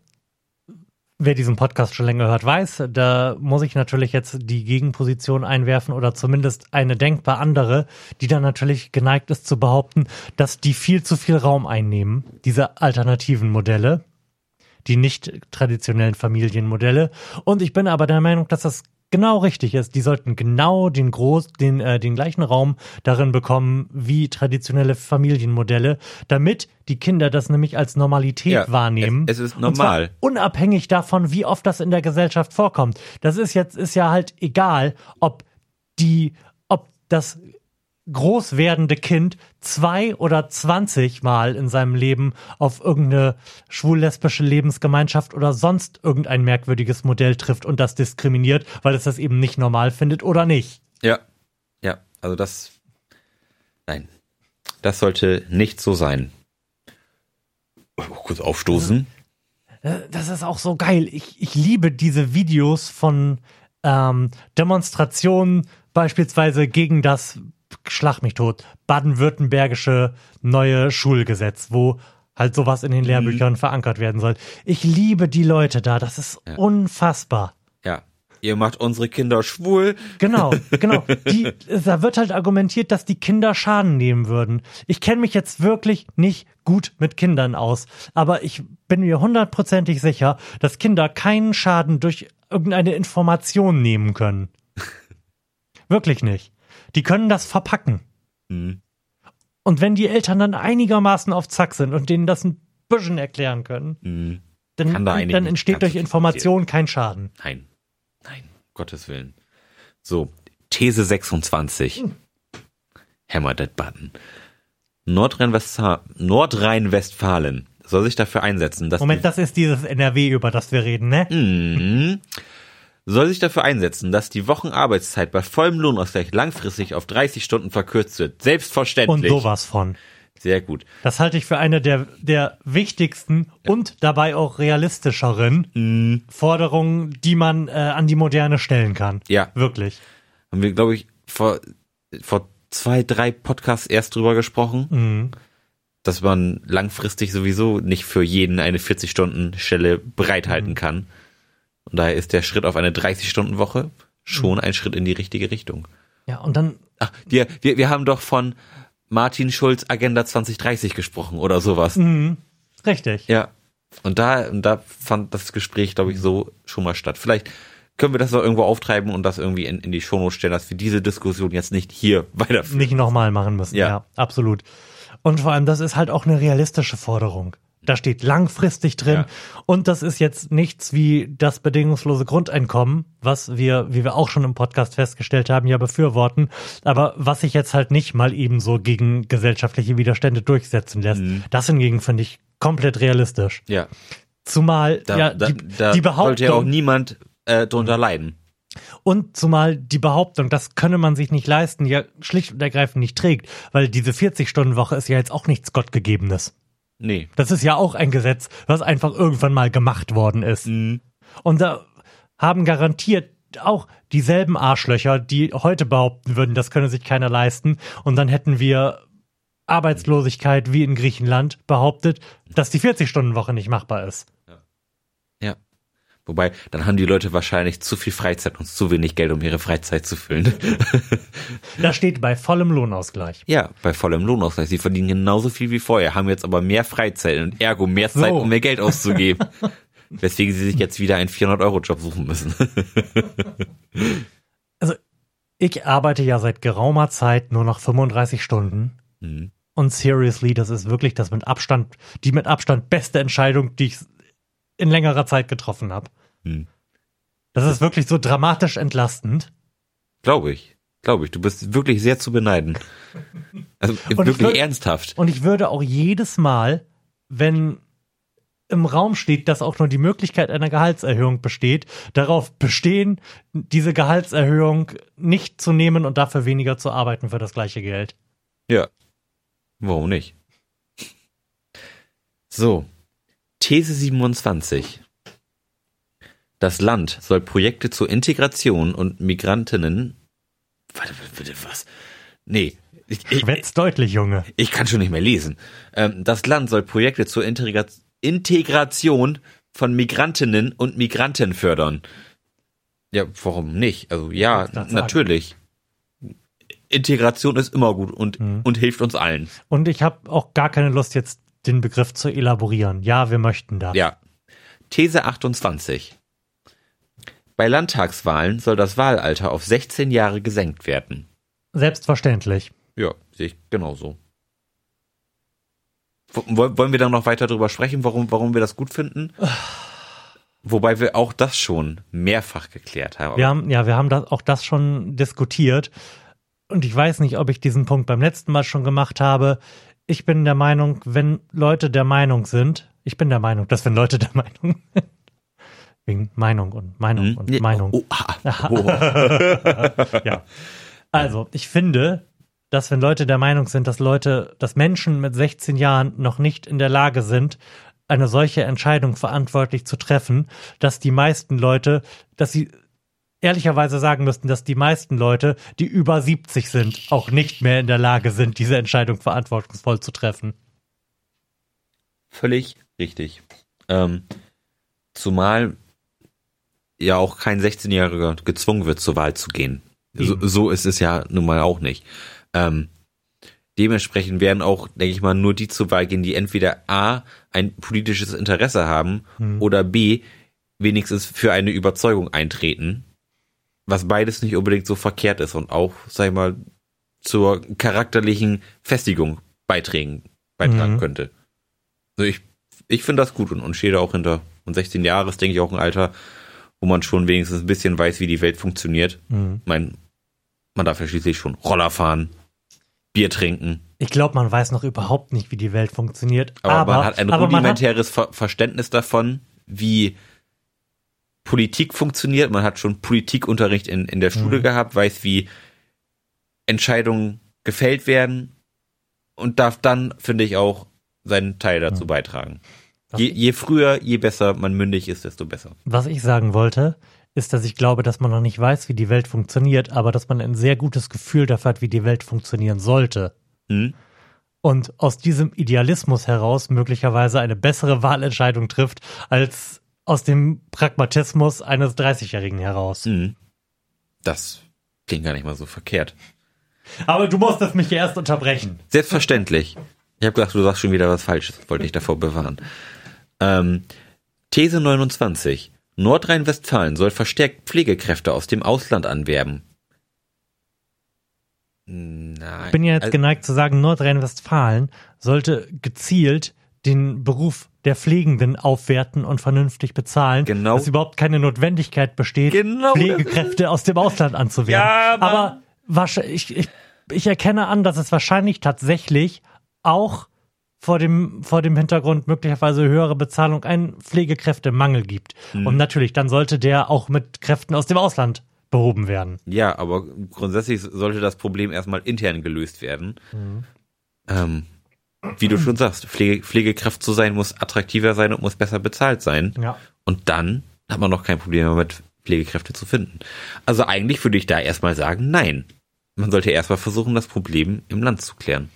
wer diesen Podcast schon länger hört, weiß, da muss ich natürlich jetzt die Gegenposition einwerfen oder zumindest eine denkbar andere, die dann natürlich geneigt ist zu behaupten, dass die viel zu viel Raum einnehmen, diese alternativen Modelle, die nicht traditionellen Familienmodelle. Und ich bin aber der Meinung, dass das genau richtig ist. Die sollten genau den groß, den, äh, den gleichen Raum darin bekommen wie traditionelle Familienmodelle, damit die Kinder das nämlich als Normalität Ja, wahrnehmen. es- es ist normal. unabhängig davon, wie oft das in der Gesellschaft vorkommt. Das ist jetzt, ist ja halt egal, ob die, ob das groß werdende Kind zwei oder zwanzig Mal in seinem Leben auf irgendeine schwul-lesbische Lebensgemeinschaft oder sonst irgendein merkwürdiges Modell trifft und das diskriminiert, weil es das eben nicht normal findet oder nicht. Ja, ja, also das, nein, das sollte nicht so sein. Kurz aufstoßen. Äh, Das ist auch so geil. Ich, ich liebe diese Videos von ähm, Demonstrationen, beispielsweise gegen das Schlag mich tot, baden-württembergische neue Schulgesetz, wo halt sowas in den Lehrbüchern verankert werden soll. Ich liebe die Leute da, das ist Ja. unfassbar. Ja, ihr macht unsere Kinder schwul. Genau, genau. Die, da wird halt argumentiert, dass die Kinder Schaden nehmen würden. Ich kenne mich jetzt wirklich nicht gut mit Kindern aus, aber ich bin mir hundertprozentig sicher, dass Kinder keinen Schaden durch irgendeine Information nehmen können. wirklich nicht. Die können das verpacken. Hm. Und wenn die Eltern dann einigermaßen auf Zack sind und denen das ein bisschen erklären können, Hm. dann, dann entsteht durch Information kein Schaden. Nein, nein, Gottes Willen. So, These 26. Hammer that button. Nordrhein-Westfalen Nordrhein soll sich dafür einsetzen, dass Moment, das ist dieses NRW, über das wir reden, ne? Mhm. Soll sich dafür einsetzen, dass die Wochenarbeitszeit bei vollem Lohnausgleich langfristig auf 30 Stunden verkürzt wird. Und Selbstverständlich. sowas von. Sehr gut. Das halte ich für eine der, der wichtigsten und dabei auch realistischeren Mhm. Forderungen, die man äh, an die Moderne stellen kann. Ja, Wirklich. haben wir, glaube ich, vor, vor zwei, drei Podcasts erst drüber gesprochen, Mhm. dass man langfristig sowieso nicht für jeden eine 40-Stunden-Stelle bereithalten kann. Und daher ist der Schritt auf eine 30-Stunden-Woche schon ein Schritt in die richtige Richtung. Ja, und dann, Ach, wir, wir, wir haben doch von Martin Schulz Agenda 2030 gesprochen oder sowas. mhm. richtig. Ja. Und da, und da fand das Gespräch, glaube ich, so schon mal statt. Vielleicht können wir das noch irgendwo auftreiben und das irgendwie in, in die Shownotes stellen, dass wir diese Diskussion jetzt nicht hier weiterführen. Nicht nochmal machen müssen. Ja. Ja. absolut. Und vor allem, das ist halt auch eine realistische Forderung. Da steht langfristig drin. Ja. Und das ist jetzt nichts wie das bedingungslose Grundeinkommen, was wir, wie wir auch schon im Podcast festgestellt haben, ja befürworten. Aber was sich jetzt halt nicht mal eben so gegen gesellschaftliche Widerstände durchsetzen lässt. Mhm. Das hingegen finde ich komplett realistisch. Ja. Zumal Da, ja, da, die, da die sollte ja auch Behauptung, niemand äh, drunter leiden. und zumal die Behauptung, das könne man sich nicht leisten, ja schlicht und ergreifend nicht trägt, weil diese 40-Stunden-Woche ist ja jetzt auch nichts Gottgegebenes. Nee. Das ist ja auch ein Gesetz, was einfach irgendwann mal gemacht worden ist. Mhm. Und da haben garantiert auch dieselben Arschlöcher, die heute behaupten würden, das könne sich keiner leisten. Und dann hätten wir Arbeitslosigkeit wie in Griechenland behauptet, dass die 40-Stunden-Woche nicht machbar ist. Wobei, dann haben die Leute wahrscheinlich zu viel Freizeit und zu wenig Geld, um ihre Freizeit zu füllen. Da steht bei vollem Lohnausgleich. ja, bei vollem Lohnausgleich. Sie verdienen genauso viel wie vorher, haben jetzt aber mehr Freizeit und ergo mehr Zeit, So. um mehr Geld auszugeben. Weswegen sie sich jetzt wieder einen 400-Euro-Job suchen müssen. Ich arbeite ja seit geraumer Zeit nur noch 35 Stunden. Mhm. Und seriously, das ist wirklich das mit Abstand, die mit Abstand beste Entscheidung, die ich in längerer Zeit getroffen habe. Hm. Das ist wirklich so dramatisch entlastend. Glaube ich. Glaube ich. Du bist wirklich sehr zu beneiden. Also ich wirklich würd- ernsthaft. Und ich würde auch jedes Mal, wenn im Raum steht, dass auch nur die Möglichkeit einer Gehaltserhöhung besteht, darauf bestehen, diese Gehaltserhöhung nicht zu nehmen und dafür weniger zu arbeiten für das gleiche Geld. Ja. Warum nicht? So. These 27. Das Land soll Projekte zur Integration und Migrantinnen. Warte, bitte, was? Nee. Ich, ich, Schwätzt deutlich, Junge. ich kann schon nicht mehr lesen. Ähm, das Land soll Projekte zur Integra Integration von Migrantinnen und Migranten fördern. Ja, warum nicht? Also ja, natürlich. Integration ist immer gut und, Mhm. und hilft uns allen. Und ich habe auch gar keine Lust, jetzt den Begriff zu elaborieren. Ja, wir möchten da. Ja. These 28. Bei Landtagswahlen soll das Wahlalter auf 16 Jahre gesenkt werden. Selbstverständlich. Ja, sehe ich genauso. Wo- Wollen wir dann noch weiter drüber sprechen, warum, warum wir das gut finden? Wobei wir auch das schon mehrfach geklärt haben. Wir haben, ja, wir haben das, auch das schon diskutiert. Und ich weiß nicht, ob ich diesen Punkt beim letzten Mal schon gemacht habe. Ich bin der Meinung, wenn Leute der Meinung sind, ich bin der Meinung, dass wenn Leute der Meinung wegen Meinung und Meinung Hm? und Nee, Meinung. Oh, ah, oh. Ja. Also, ich finde, dass wenn Leute der Meinung sind, dass Leute, dass Menschen mit 16 Jahren noch nicht in der Lage sind, eine solche Entscheidung verantwortlich zu treffen, dass die meisten Leute, dass sie ehrlicherweise sagen müssten, dass die meisten Leute, die über 70 sind, auch nicht mehr in der Lage sind, diese Entscheidung verantwortungsvoll zu treffen. Völlig richtig. Ähm, zumal ja auch kein 16-Jähriger gezwungen wird, zur Wahl zu gehen. So, so ist es ja nun mal auch nicht. Ähm, dementsprechend werden auch, denke ich mal, nur die zur Wahl gehen, die entweder A, ein politisches Interesse haben Hm. oder B, wenigstens für eine Überzeugung eintreten. Was beides nicht unbedingt so verkehrt ist und auch, sag ich mal, zur charakterlichen Festigung beitragen, beitragen Mhm. könnte. Also ich, ich finde das gut und, und stehe da auch hinter. Und 16 Jahre ist, denke ich, auch ein Alter, wo man schon wenigstens ein bisschen weiß, wie die Welt funktioniert. Hm. Ich meine, man darf ja schließlich schon Roller fahren, Bier trinken, Ich glaube, man weiß noch überhaupt nicht, wie die Welt funktioniert. aber, Aber, man hat ein hat, rudimentäres Ver Verständnis davon, wie Politik funktioniert. Man hat schon Politikunterricht in, in der Schule Mhm. gehabt, weiß, wie Entscheidungen gefällt werden und darf dann, finde ich, auch seinen Teil dazu Mhm. beitragen. Je, je früher, je besser man mündig ist, desto besser. Was ich sagen wollte, ist, dass ich glaube, dass man noch nicht weiß, wie die Welt funktioniert, aber dass man ein sehr gutes Gefühl dafür hat, wie die Welt funktionieren sollte. Hm? Und aus diesem Idealismus heraus möglicherweise eine bessere Wahlentscheidung trifft, als aus dem Pragmatismus eines 30-Jährigen heraus. Hm. Das klingt gar nicht mal so verkehrt. Aber du musstest mich erst unterbrechen. Selbstverständlich. Ich habe gedacht, du sagst schon wieder was Falsches, wollte ich davor bewahren. Ähm, These 29. Nordrhein-Westfalen soll verstärkt Pflegekräfte aus dem Ausland anwerben. Nein. Ich bin ja jetzt Also- geneigt zu sagen, Nordrhein-Westfalen sollte gezielt den Beruf der Pflegenden aufwerten und vernünftig bezahlen, Genau. dass überhaupt keine Notwendigkeit besteht, Genau. Pflegekräfte aus dem Ausland anzuwerben. Ja, Mann. Aber ich, ich, ich erkenne an, dass es wahrscheinlich tatsächlich auch vor dem, vor dem Hintergrund möglicherweise höhere Bezahlung einen Pflegekräftemangel gibt. Hm. Und natürlich, dann sollte der auch mit Kräften aus dem Ausland behoben werden. Ja, aber grundsätzlich sollte das Problem erstmal intern gelöst werden. Mhm. Ähm, wie du schon sagst, Pflege, Pflegekraft zu sein muss attraktiver sein und muss besser bezahlt sein. Ja. Und dann hat man noch kein Problem mehr mit Pflegekräfte zu finden. Also eigentlich würde ich da erstmal sagen, nein. Man sollte erstmal versuchen, das Problem im Land zu klären.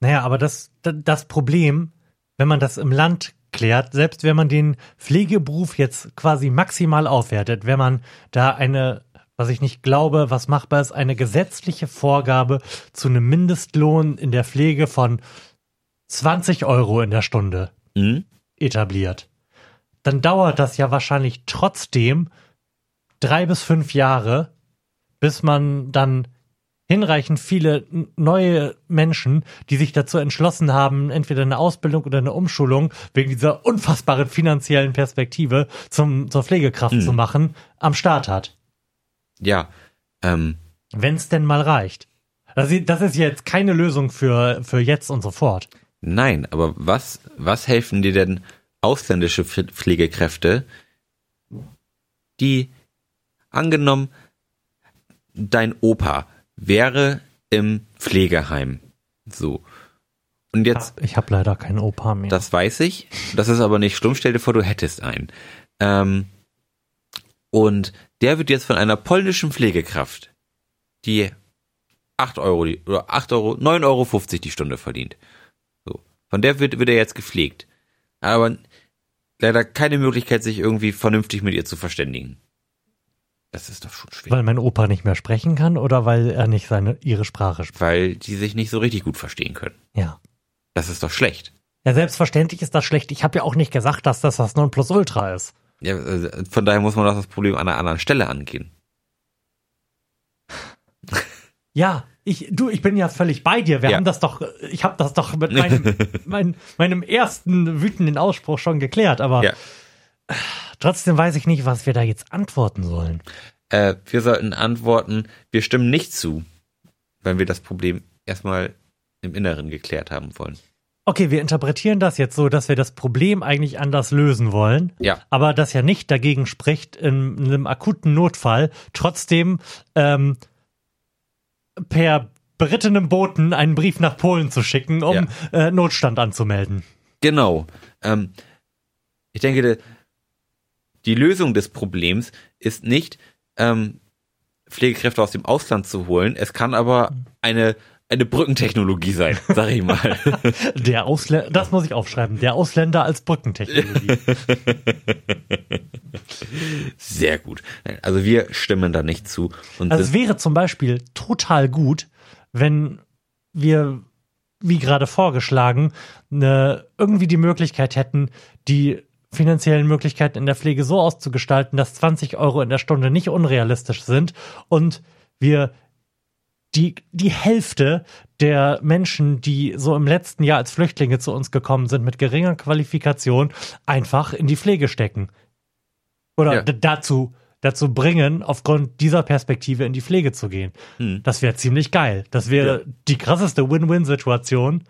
Naja, aber das, das Problem, wenn man das im Land klärt, selbst wenn man den Pflegeberuf jetzt quasi maximal aufwertet, wenn man da eine, was ich nicht glaube, was machbar ist, eine gesetzliche Vorgabe zu einem Mindestlohn in der Pflege von 20 Euro in der Stunde Mhm. etabliert, dann dauert das ja wahrscheinlich trotzdem drei bis fünf Jahre, bis man dann hinreichend viele neue Menschen, die sich dazu entschlossen haben, entweder eine Ausbildung oder eine Umschulung wegen dieser unfassbaren finanziellen Perspektive zum, zur Pflegekraft Mhm. zu machen, am Start hat. Ja, ähm, Wenn es denn mal reicht. Das ist, das ist jetzt keine Lösung für, für jetzt und sofort. nein, aber was, was helfen dir denn ausländische Pf- Pflegekräfte, die angenommen, dein Opa wäre im Pflegeheim. So. Und jetzt Ich habe leider keinen Opa mehr. Das weiß ich. Das ist aber nicht schlimm. Stell dir vor, du hättest einen. Ähm, und der wird jetzt von einer polnischen Pflegekraft, die 8 Euro, die- oder 8 Euro, 9,50 Euro die Stunde verdient. So. Von der wird, wird er jetzt gepflegt. Aber leider keine Möglichkeit, sich irgendwie vernünftig mit ihr zu verständigen. Das ist doch schon schwer. Weil mein Opa nicht mehr sprechen kann oder weil er nicht seine ihre Sprache spricht. Weil die sich nicht so richtig gut verstehen können. Ja. Das ist doch schlecht. Ja, selbstverständlich ist das schlecht. Ich habe ja auch nicht gesagt, dass das das Nonplusultra ist. Ja, äh, von daher muss man doch das Problem an einer anderen Stelle angehen. Ja, ich du, ich bin ja völlig bei dir. Wir Ja. haben das doch, ich habe das doch mit meinem, mein, meinem ersten wütenden Ausspruch schon geklärt. Aber Ja. Trotzdem weiß ich nicht, was wir da jetzt antworten sollen. Äh, wir sollten antworten, wir stimmen nicht zu, wenn wir das Problem erstmal im Inneren geklärt haben wollen. Okay, wir interpretieren das jetzt so, dass wir das Problem eigentlich anders lösen wollen. Ja. aber das ja nicht dagegen spricht, in einem akuten Notfall trotzdem ähm, per berittenem Boten einen Brief nach Polen zu schicken, um äh, Notstand anzumelden. Genau. Ähm, ich denke, de- die Lösung des Problems ist nicht, ähm, Pflegekräfte aus dem Ausland zu holen. Es kann aber eine, eine Brückentechnologie sein, sag ich mal. Der Ausländer, das muss ich aufschreiben, der Ausländer als Brückentechnologie. Sehr gut. Also wir stimmen da nicht zu. Und Also es wäre zum Beispiel total gut, wenn wir, wie gerade vorgeschlagen, eine, irgendwie die Möglichkeit hätten, die finanziellen Möglichkeiten in der Pflege so auszugestalten, dass 20 Euro in der Stunde nicht unrealistisch sind und wir die, die Hälfte der Menschen, die so im letzten Jahr als Flüchtlinge zu uns gekommen sind, mit geringer Qualifikation, einfach in die Pflege stecken. Oder Ja. dazu, dazu bringen, aufgrund dieser Perspektive in die Pflege zu gehen. Hm. Das wäre ziemlich geil. Das wäre die krasseste Win-Win-Situation.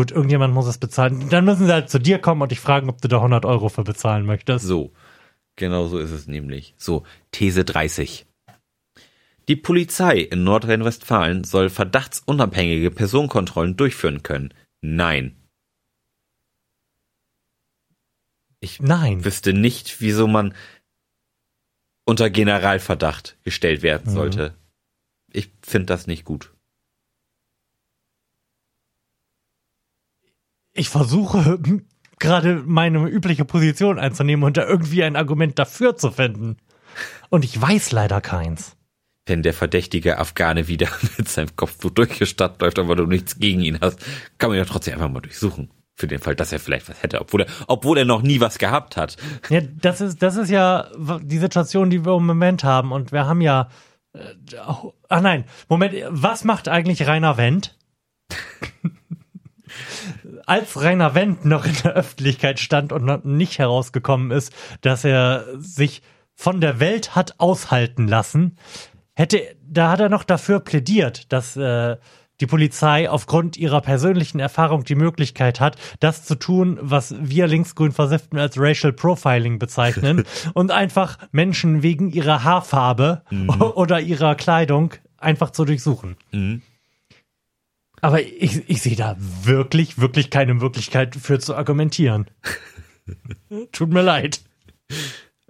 Gut, irgendjemand muss es bezahlen. Dann müssen sie halt zu dir kommen und dich fragen, ob du da 100 Euro für bezahlen möchtest. So, genau so ist es nämlich. So, These 30. Die Polizei in Nordrhein-Westfalen soll verdachtsunabhängige Personenkontrollen durchführen können. Nein. Ich Nein. wüsste nicht, wieso man unter Generalverdacht gestellt werden Mhm. sollte. Ich finde das nicht gut. Ich versuche gerade meine übliche Position einzunehmen und da irgendwie ein Argument dafür zu finden. Und ich weiß leider keins. Wenn der verdächtige Afghane wieder mit seinem Kopftuch durch die Stadt läuft, aber du nichts gegen ihn hast, kann man ja trotzdem einfach mal durchsuchen. Für den Fall, dass er vielleicht was hätte, obwohl er, obwohl er noch nie was gehabt hat. Ja, das ist, das ist ja die Situation, die wir im Moment haben. Und wir haben ja. Äh, oh, ah nein, Moment, was macht eigentlich Rainer Wendt? Als Rainer Wendt noch in der Öffentlichkeit stand und noch nicht herausgekommen ist, dass er sich von der Welt hat aushalten lassen, hätte, da hat er noch dafür plädiert, dass äh, die Polizei aufgrund ihrer persönlichen Erfahrung die Möglichkeit hat, das zu tun, was wir linksgrün Versifften als Racial Profiling bezeichnen und einfach Menschen wegen ihrer Haarfarbe oder ihrer Kleidung einfach zu durchsuchen. Mhm. Aber ich, ich sehe da wirklich, wirklich keine Möglichkeit für zu argumentieren. Tut mir leid.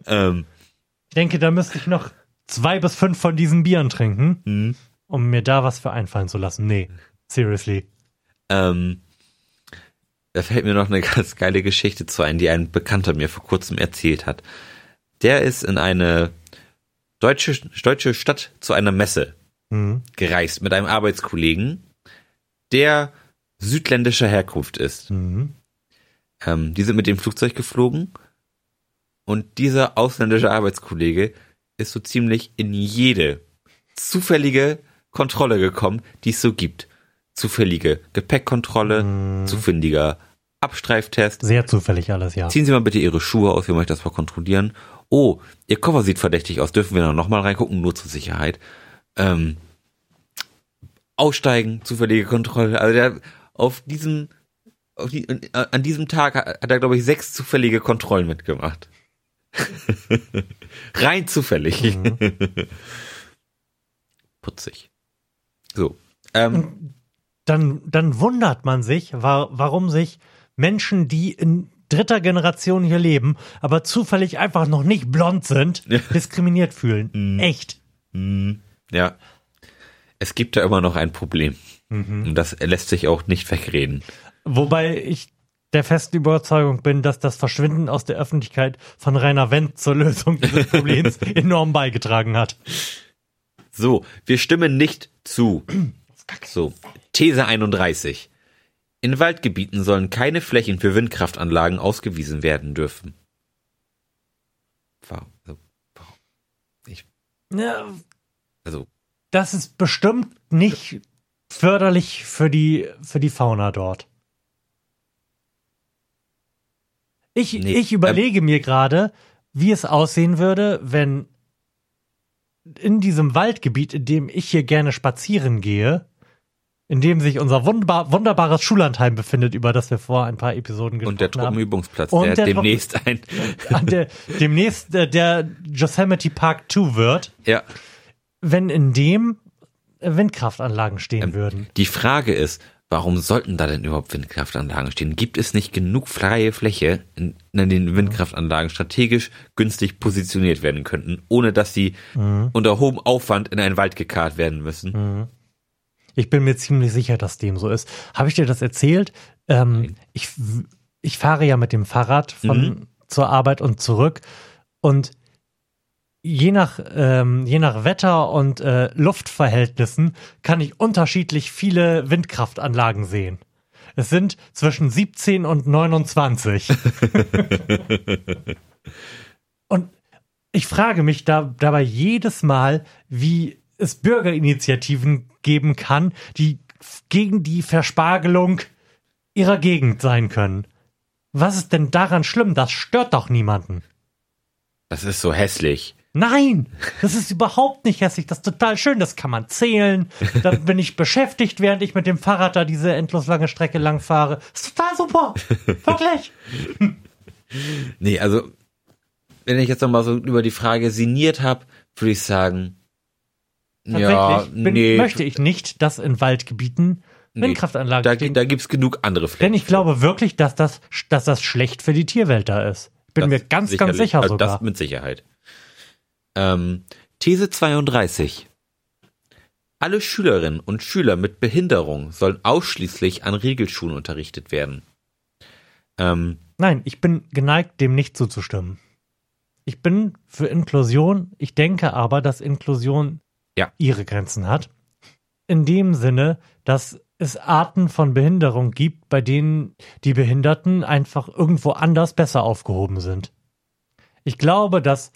Ähm, Ich denke, da müsste ich noch zwei bis fünf von diesen Bieren trinken, mhm. um mir da was für einfallen zu lassen. Nee, seriously. ähm, da fällt mir noch eine ganz geile Geschichte zu ein, die ein Bekannter mir vor kurzem erzählt hat. Der ist in eine deutsche, deutsche Stadt zu einer Messe Mhm. gereist mit einem Arbeitskollegen, der südländischer Herkunft ist. Mhm. Ähm, die sind mit dem Flugzeug geflogen und dieser ausländische Arbeitskollege ist so ziemlich in jede zufällige Kontrolle gekommen, die es so gibt. Zufällige Gepäckkontrolle, Mhm. zufälliger Abstreiftest. Sehr zufällig alles, ja. Ziehen Sie mal bitte Ihre Schuhe aus, wir möchten das mal kontrollieren. Oh, Ihr Koffer sieht verdächtig aus, dürfen wir noch mal reingucken, nur zur Sicherheit. Ähm, aussteigen, zufällige Kontrolle. Also der auf diesem, auf die, an diesem Tag hat er, glaube ich, sechs zufällige Kontrollen mitgemacht. Rein zufällig. Mhm. Putzig. So. Ähm, Dann, dann wundert man sich, wa warum sich Menschen, die in dritter Generation hier leben, aber zufällig einfach noch nicht blond sind, diskriminiert fühlen. Mhm. Echt. mh, ja. Es gibt da immer noch ein Problem. Mhm. Und das lässt sich auch nicht wegreden. Wobei ich der festen Überzeugung bin, dass das Verschwinden aus der Öffentlichkeit von Rainer Wendt zur Lösung dieses Problems enorm beigetragen hat. So, wir stimmen nicht zu. So, These 31. In Waldgebieten sollen keine Flächen für Windkraftanlagen ausgewiesen werden dürfen. Warum? Also? Ich, Ja, also das ist bestimmt nicht förderlich für die, für die Fauna dort. Ich, Nee, ich überlege mir gerade, wie es aussehen würde, wenn in diesem Waldgebiet, in dem ich hier gerne spazieren gehe, in dem sich unser wunderbar, wunderbares Schullandheim befindet, über das wir vor ein paar Episoden gesprochen und der haben. Truppenübungsplatz, Und der, der demnächst ein. der, demnächst äh, der Yosemite Park 2 wird, ja. Wenn in dem äh, Windkraftanlagen stehen Ähm, würden. Die Frage ist, warum sollten da denn überhaupt Windkraftanlagen stehen? Gibt es nicht genug freie Fläche, in, in den Windkraftanlagen strategisch günstig positioniert werden könnten, ohne dass sie Mhm. unter hohem Aufwand in einen Wald gekarrt werden müssen? Mhm. Ich bin mir ziemlich sicher, dass dem so ist. Habe ich dir das erzählt? Ähm, ich, ich fahre ja mit dem Fahrrad von Mhm. zur Arbeit und zurück und je nach, ähm, je nach Wetter und äh, Luftverhältnissen kann ich unterschiedlich viele Windkraftanlagen sehen. Es sind zwischen 17 und 29. und ich frage mich da, dabei jedes Mal, wie es Bürgerinitiativen geben kann, die gegen die Verspargelung ihrer Gegend sein können. Was ist denn daran schlimm? Das stört doch niemanden. Das ist so hässlich. Nein, das ist überhaupt nicht hässlich. Das ist total schön. Das kann man zählen. Da bin ich beschäftigt, während ich mit dem Fahrrad da diese endlos lange Strecke lang fahre. Das ist total super. Wirklich. Nee, also, wenn ich jetzt nochmal so über die Frage sinniert habe, würde ich sagen, ja, Tatsächlich bin, nee, möchte ich nicht, dass in Waldgebieten nee, Windkraftanlagen da, stehen. da gibt's genug andere Flächen. Denn ich glaube wirklich, dass das, dass das schlecht für die Tierwelt da ist. Ich bin Das mir ganz, ganz sicher Also sogar. Das mit Sicherheit. Ähm, These 32. Alle Schülerinnen und Schüler mit Behinderung sollen ausschließlich an Regelschulen unterrichtet werden. Ähm, Nein, ich bin geneigt, dem nicht zuzustimmen. Ich bin für Inklusion, ich denke aber, dass Inklusion Ja. ihre Grenzen hat. In dem Sinne, dass es Arten von Behinderung gibt, bei denen die Behinderten einfach irgendwo anders besser aufgehoben sind. Ich glaube, dass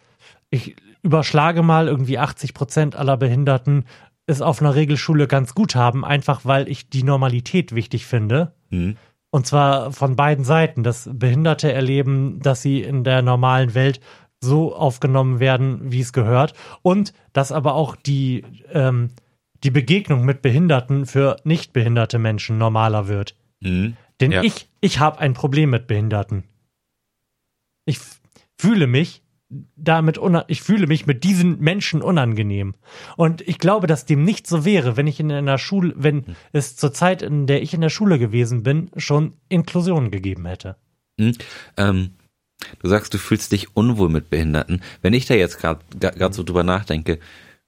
ich überschlage mal irgendwie 80 Prozent aller Behinderten es auf einer Regelschule ganz gut haben, einfach weil ich die Normalität wichtig finde. hm, Und zwar von beiden Seiten, dass Behinderte erleben, dass sie in der normalen Welt so aufgenommen werden, wie es gehört. Und dass aber auch die, ähm, die Begegnung mit Behinderten für nicht behinderte Menschen normaler wird. hm, Denn Ja. ich, ich habe ein Problem mit Behinderten. Ich fühle mich damit, ich fühle mich mit diesen Menschen unangenehm. Und ich glaube, dass dem nicht so wäre, wenn ich in einer Schule, wenn Hm. es zur Zeit, in der ich in der Schule gewesen bin, schon Inklusion gegeben hätte. hm, ähm, du sagst, du fühlst dich unwohl mit Behinderten. Wenn ich da jetzt gerade gerade so drüber nachdenke,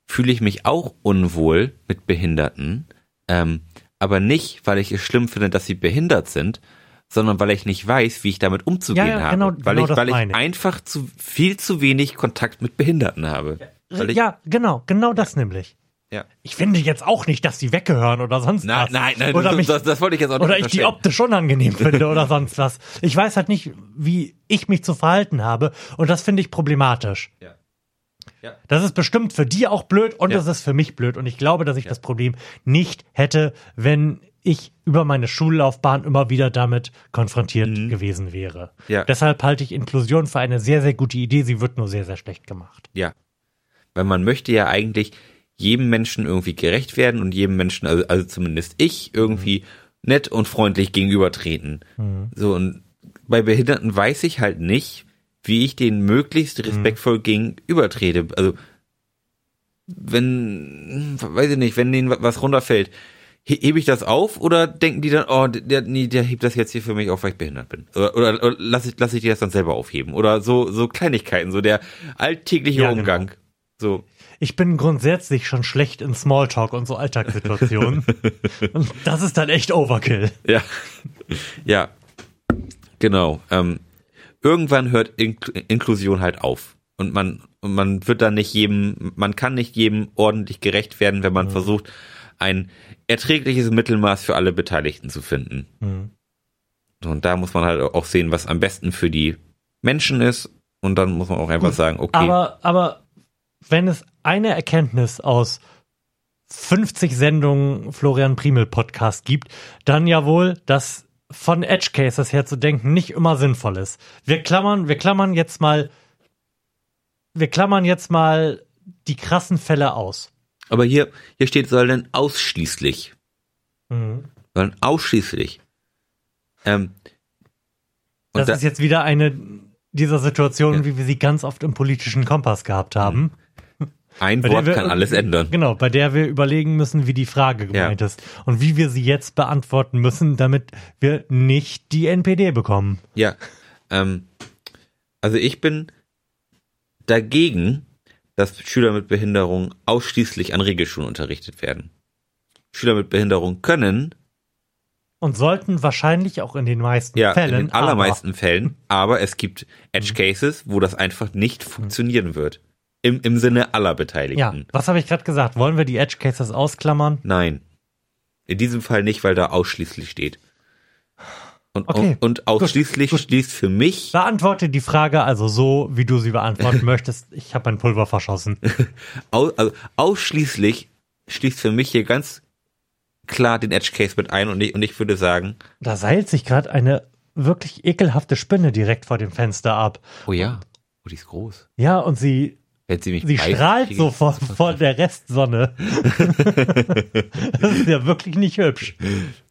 fühle ich mich auch unwohl mit Behinderten, ähm, aber nicht, weil ich es schlimm finde, dass sie behindert sind, sondern weil ich nicht weiß, wie ich damit umzugehen Ja, ja, habe. genau- weil genau ich, weil ich einfach zu viel zu wenig Kontakt mit Behinderten habe. Ich, ja, genau, genau das nämlich. ja. Ich finde jetzt auch nicht, dass die weggehören oder sonst Nein, was. nein, nein, oder das, mich, das, das wollte ich jetzt auch nicht oder ich die optisch unangenehm finde oder sonst was. Ich weiß halt nicht, wie ich mich zu verhalten habe und das finde ich problematisch. Ja. Ja. Das ist bestimmt für die auch blöd und Ja. das ist für mich blöd und ich glaube, dass ich das Problem nicht hätte, wenn ich über meine Schullaufbahn immer wieder damit konfrontiert gewesen wäre. Mhm. Ja. Deshalb halte ich Inklusion für eine sehr, sehr gute Idee. Sie wird nur sehr, sehr schlecht gemacht. Ja. Weil man möchte ja eigentlich jedem Menschen irgendwie gerecht werden und jedem Menschen, also, also zumindest ich, irgendwie nett und freundlich gegenübertreten. So, und bei Behinderten weiß ich halt nicht, wie ich denen möglichst respektvoll gegenübertrete. Also, wenn, weiß ich nicht, wenn denen was runterfällt, hebe ich das auf oder denken die dann, oh, der, nee, der hebt das jetzt hier für mich auf, weil ich behindert bin? Oder, oder, oder lasse ich, lass ich die das dann selber aufheben? Oder so, so Kleinigkeiten, so der alltägliche Ja, genau. Umgang. So, Ich bin grundsätzlich schon schlecht in Smalltalk und so Alltagssituationen. und das ist dann echt Overkill. ja. ja. Genau. Ähm, irgendwann hört Ink Inklusion halt auf. Und man, und man wird dann nicht jedem, man kann nicht jedem ordentlich gerecht werden, wenn man versucht, ein erträgliches Mittelmaß für alle Beteiligten zu finden. Mhm. Und da muss man halt auch sehen, was am besten für die Menschen ist. Und dann muss man auch einfach sagen, okay, Aber, aber wenn es eine Erkenntnis aus 50 Sendungen Florian Primel Podcast gibt, dann ja wohl, dass von Edge Cases her zu denken nicht immer sinnvoll ist. Wir klammern, wir klammern jetzt mal, wir klammern jetzt mal die krassen Fälle aus. Aber hier, hier steht, sollen ausschließlich. Mhm. Sollen ausschließlich. Ähm, und Das da- ist jetzt wieder eine dieser Situationen, Ja. wie wir sie ganz oft im politischen Kompass gehabt haben. ein Bei der Wort wir- kann alles ändern. Genau, bei der wir überlegen müssen, wie die Frage gemeint ist und wie wir sie jetzt beantworten müssen, damit wir nicht die NPD bekommen. Ja. Ähm, also ich bin dagegen, dass Schüler mit Behinderung ausschließlich an Regelschulen unterrichtet werden. Schüler mit Behinderung können, Und sollten wahrscheinlich auch in den meisten ja, Fällen. in den allermeisten Fällen, aber es gibt Edge Cases, wo das einfach nicht funktionieren wird. Im, im Sinne aller Aber, ja, Beteiligten. was habe ich gerade gesagt? Wollen wir die Edge Cases ausklammern? Nein. In diesem Fall nicht, weil da ausschließlich steht. Und, Okay, und, ausschließlich schließt für mich Beantworte die Frage also so, wie du sie beantworten möchtest. Ich habe ein Pulver verschossen. Au, also ausschließlich schließt für mich hier ganz klar den Edge Case mit ein und ich, und ich würde sagen, Da seilt sich gerade eine wirklich ekelhafte Spinne direkt vor dem Fenster ab. oh ja, oh, die ist groß. Ja, und sie, Wenn sie mich sie beißt, strahlt so vor, vor der Restsonne. das ist ja wirklich nicht hübsch.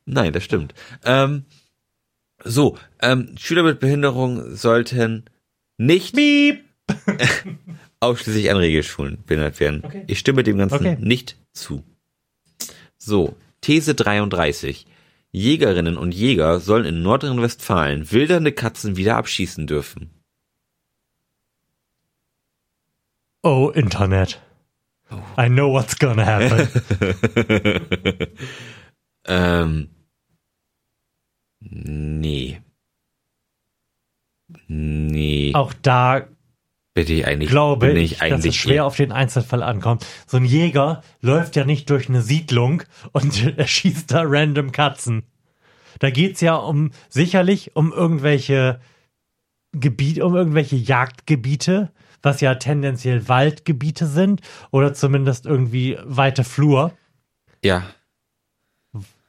Nein, das stimmt. Ähm, so, ähm, Schüler mit Behinderung sollten nicht ausschließlich an Regelschulen behindert werden. Okay. Ich stimme dem Ganzen Okay. nicht zu. So, These 33. Jägerinnen und Jäger sollen in Nordrhein-Westfalen wildernde Katzen wieder abschießen dürfen. Oh, Internet. I know what's gonna happen. Ähm, nee. Nee. Auch da Bitte ich eigentlich, glaube bin ich, ich dass es eigentlich schwer auf den Einzelfall ankommt. So ein Jäger läuft ja nicht durch eine Siedlung und erschießt da random Katzen. Da geht's ja um sicherlich um irgendwelche Gebiete, um irgendwelche Jagdgebiete, was ja tendenziell Waldgebiete sind oder zumindest irgendwie weite Flur, Ja,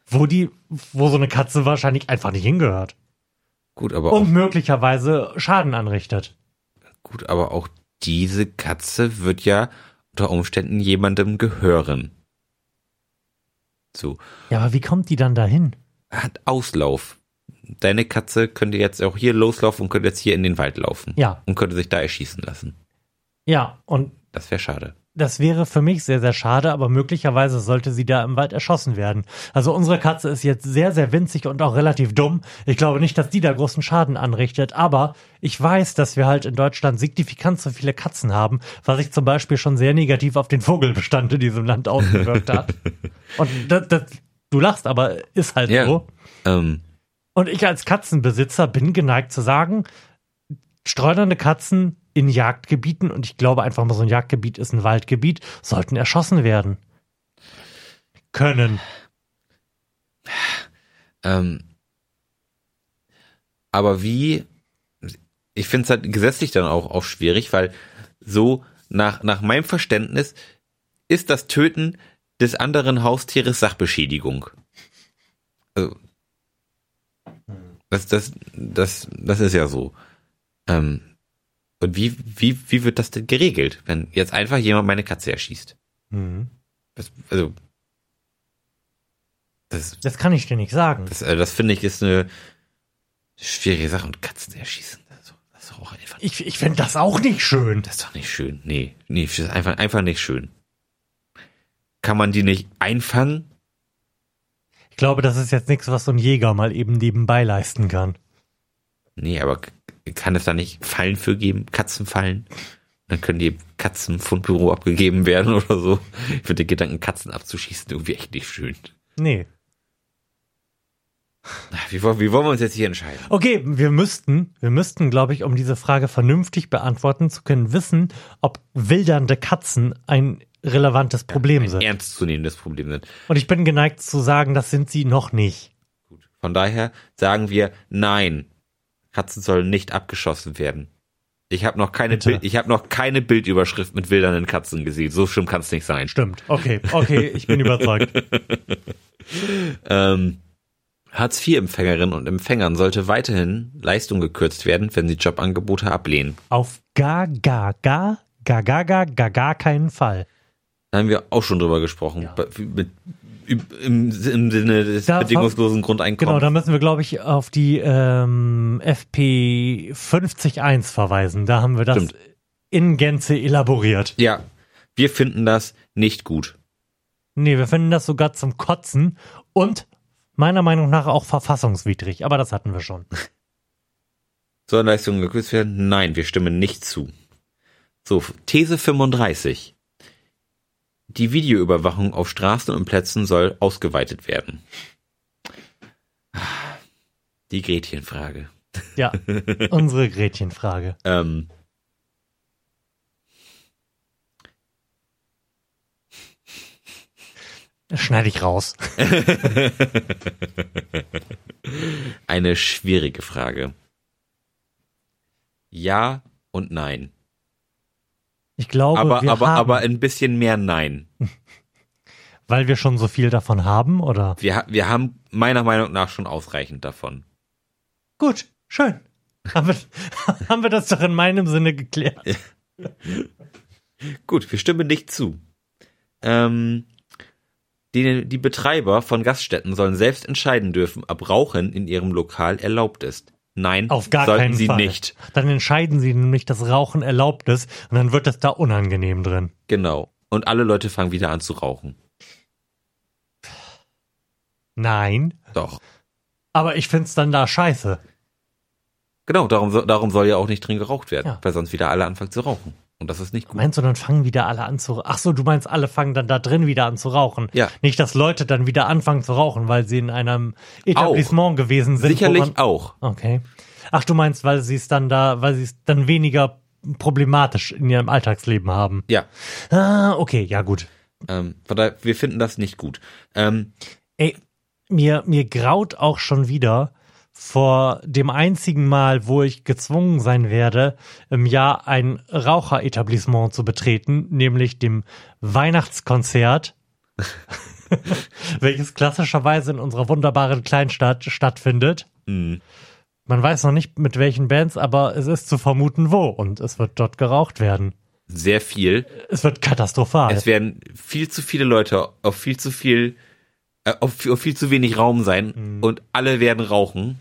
wo die, wo so eine Katze wahrscheinlich einfach nicht hingehört gut, aber und möglicherweise Schaden anrichtet. gut, aber auch diese Katze wird ja unter Umständen jemandem gehören. So, Ja, aber wie kommt die dann dahin? hat Auslauf. Deine Katze könnte jetzt auch hier loslaufen und könnte jetzt hier in den Wald laufen. Ja, Und könnte sich da erschießen lassen. ja, und Das wäre schade. Das wäre für mich sehr, sehr schade, aber möglicherweise sollte sie da im Wald erschossen werden. Also unsere Katze ist jetzt sehr, sehr winzig und auch relativ dumm. Ich glaube nicht, dass die da großen Schaden anrichtet, aber ich weiß, dass wir halt in Deutschland signifikant so viele Katzen haben, was sich zum Beispiel schon sehr negativ auf den Vogelbestand in diesem Land ausgewirkt hat. Und das, das, du lachst, aber ist halt Ja. so. Ähm, Und ich als Katzenbesitzer bin geneigt zu sagen, streunernde Katzen in Jagdgebieten, und ich glaube einfach mal, so ein Jagdgebiet ist ein Waldgebiet, sollten erschossen werden. Können. Ähm, aber wie, ich finde es halt gesetzlich dann auch, auch schwierig, weil so nach, nach meinem Verständnis ist das Töten des anderen Haustieres Sachbeschädigung. Also, das, das, das, das ist ja so. Ähm, und wie, wie, wie wird das denn geregelt, wenn jetzt einfach jemand meine Katze erschießt? Mhm. Das, also, das, Das kann ich dir nicht sagen. das, äh, das finde ich ist eine schwierige Sache. Und Katzen erschießen, das ist, doch- auch einfach, Ich, ich finde das auch nicht schön. das ist doch nicht schön. Nee, nee, das ist einfach, einfach nicht schön. Kann man die nicht einfangen? Ich glaube, das ist jetzt nichts, was so ein Jäger mal eben nebenbei leisten kann. Nee, aber kann es da nicht Fallen für geben? Katzenfallen? Dann können die Katzen vom Büro abgegeben werden oder so. Ich finde den Gedanken, Katzen abzuschießen, irgendwie echt nicht schön. Nee. Wie, wollen- wie wollen wir uns jetzt hier entscheiden? Okay, wir müssten, wir müssten, glaube ich, um diese Frage vernünftig beantworten zu können, wissen, ob wildernde Katzen ein relevantes Problem Ein sind. ernstzunehmendes Problem sind. Und ich bin geneigt zu sagen, das sind sie noch nicht. Gut. Von daher sagen wir nein. Katzen sollen nicht abgeschossen werden. Ich habe noch keine. Bild, ich habe noch keine Bildüberschrift mit wildernden Katzen gesehen. So schlimm kann es nicht sein. Stimmt. Okay, okay, ich bin überzeugt. Ähm, Hartz-IV-Empfängerinnen und Empfängern sollte weiterhin Leistung gekürzt werden, wenn sie Jobangebote ablehnen. Auf gar, gar, gar, gar, gar, gar, gar, gar keinen Fall. Da haben wir auch schon drüber gesprochen. Ja. Mit, im, im Sinne des Da- bedingungslosen Genau, Grundeinkommens. da müssen wir, glaube ich, auf die ähm, FP 50.1 verweisen. Da haben wir das Stimmt. in Gänze elaboriert. ja, wir finden das nicht gut. Nee, wir finden das sogar zum Kotzen und meiner Meinung nach auch verfassungswidrig. Aber das hatten wir schon. Sollen Leistungen gekürzt werden? Nein, wir stimmen nicht zu. So, These 35. Die Videoüberwachung auf Straßen und Plätzen soll ausgeweitet werden. Die Gretchenfrage. Ja, unsere Gretchenfrage. Ähm, Das schneide ich raus. eine schwierige Frage. Ja und nein. Ich glaube, Aber, wir aber, haben, aber ein bisschen mehr Nein. weil wir schon so viel davon haben, oder? Wir, wir haben meiner Meinung nach schon ausreichend davon. Gut, schön. Haben wir, haben wir das doch in meinem Sinne geklärt. Gut, wir stimmen nicht zu. Ähm, die, die Betreiber von Gaststätten sollen selbst entscheiden dürfen, ob Rauchen in ihrem Lokal erlaubt ist. Nein, Auf gar sollten keinen sie Fall. nicht. Dann entscheiden sie nämlich, dass Rauchen erlaubt ist und dann wird es da unangenehm drin. Genau. Und alle Leute fangen wieder an zu rauchen. Nein. Doch. Aber ich find's dann da scheiße. Genau, darum, darum soll ja auch nicht drin geraucht werden, Ja. weil sonst wieder alle anfangen zu rauchen. Und das ist nicht gut. Meinst du, dann fangen wieder alle an zu Ach so, du meinst, alle fangen dann da drin wieder an zu rauchen. Ja. Nicht, dass Leute dann wieder anfangen zu rauchen, weil sie in einem Etablissement gewesen sind. Sicherlich auch. Okay. Ach, du meinst, weil sie es dann da, weil sie es dann weniger problematisch in ihrem Alltagsleben haben. Ja. Ah, okay, ja gut. Ähm, von daher, wir finden das nicht gut. Ähm, Ey, mir, mir graut auch schon wieder vor dem einzigen Mal, wo ich gezwungen sein werde, im Jahr ein Raucheretablissement zu betreten, nämlich dem Weihnachtskonzert, welches klassischerweise in unserer wunderbaren Kleinstadt stattfindet. mh, Man weiß noch nicht mit welchen Bands, aber es ist zu vermuten wo und es wird dort geraucht werden. sehr viel. Es wird katastrophal. Es werden viel zu viele Leute auf viel zu viel, äh, auf, viel- auf viel zu wenig Raum sein Mhm. und alle werden rauchen.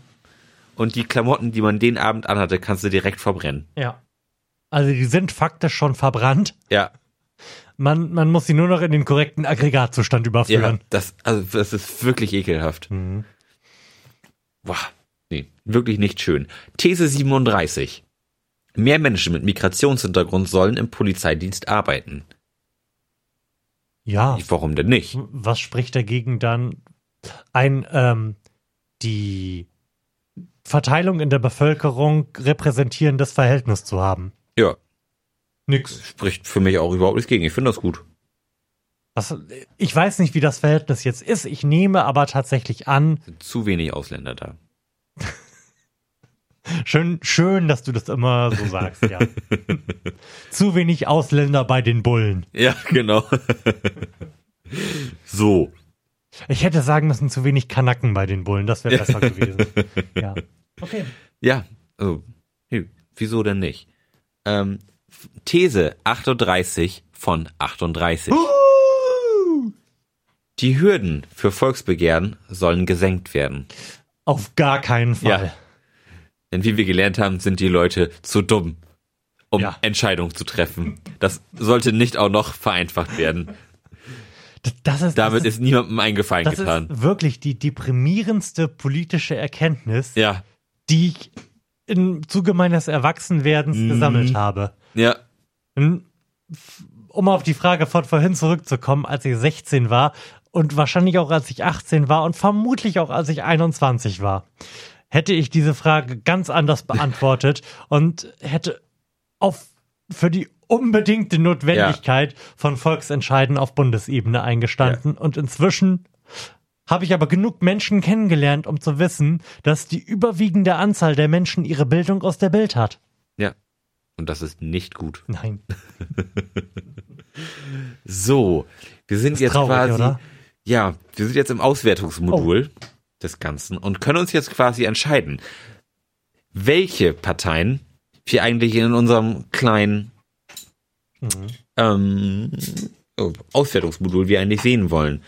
Und die Klamotten, die man den Abend anhatte, kannst du direkt verbrennen. ja. Also die sind faktisch schon verbrannt. Ja, Man, man muss sie nur noch in den korrekten Aggregatzustand ja, überführen. das, also das ist wirklich ekelhaft. Mhm. Boah, nee, wirklich nicht schön. These 37. Mehr Menschen mit Migrationshintergrund sollen im Polizeidienst arbeiten. Ja, Warum denn nicht? was spricht dagegen dann ein, ähm, die Verteilung in der Bevölkerung repräsentierendes Verhältnis zu haben. Ja, Nix. spricht für mich auch überhaupt nichts gegen. Ich finde das gut. Was, ich weiß nicht, wie das Verhältnis jetzt ist. Ich nehme aber tatsächlich an, zu wenig Ausländer da. schön, schön, dass du das immer so sagst, ja. Zu wenig Ausländer bei den Bullen. Ja, genau. so. Ich hätte sagen müssen, zu wenig Kanacken bei den Bullen. Das wäre besser gewesen. Ja. Okay. Ja, also, hey, wieso denn nicht? Ähm, These 38 von 38. Die Hürden für Volksbegehren sollen gesenkt werden. Auf gar keinen Fall. Ja. Denn wie wir gelernt haben, sind die Leute zu dumm, um Ja. Entscheidungen zu treffen. Das sollte nicht auch noch vereinfacht werden. Das ist, Damit das ist, ist niemandem ein Gefallen das getan. ist wirklich die deprimierendste politische Erkenntnis, Ja, die ich im Zuge meines Erwachsenwerdens Mhm. gesammelt habe. ja, Um auf die Frage von vorhin zurückzukommen, als ich 16 war und wahrscheinlich auch als ich 18 war und vermutlich auch als ich 21 war, hätte ich diese Frage ganz anders beantwortet und hätte auf für die unbedingte Notwendigkeit von Volksentscheiden auf Bundesebene eingestanden und inzwischen habe ich aber genug Menschen kennengelernt, um zu wissen, dass die überwiegende Anzahl der Menschen ihre Bildung aus der Bild hat. ja. Und das ist nicht gut. Nein. So, wir sind jetzt traurig, quasi, oder? ja, wir sind jetzt im Auswertungsmodul des Ganzen und können uns jetzt quasi entscheiden, welche Parteien wir eigentlich in unserem kleinen ähm, oh, Auswertungsmodul wir eigentlich sehen wollen.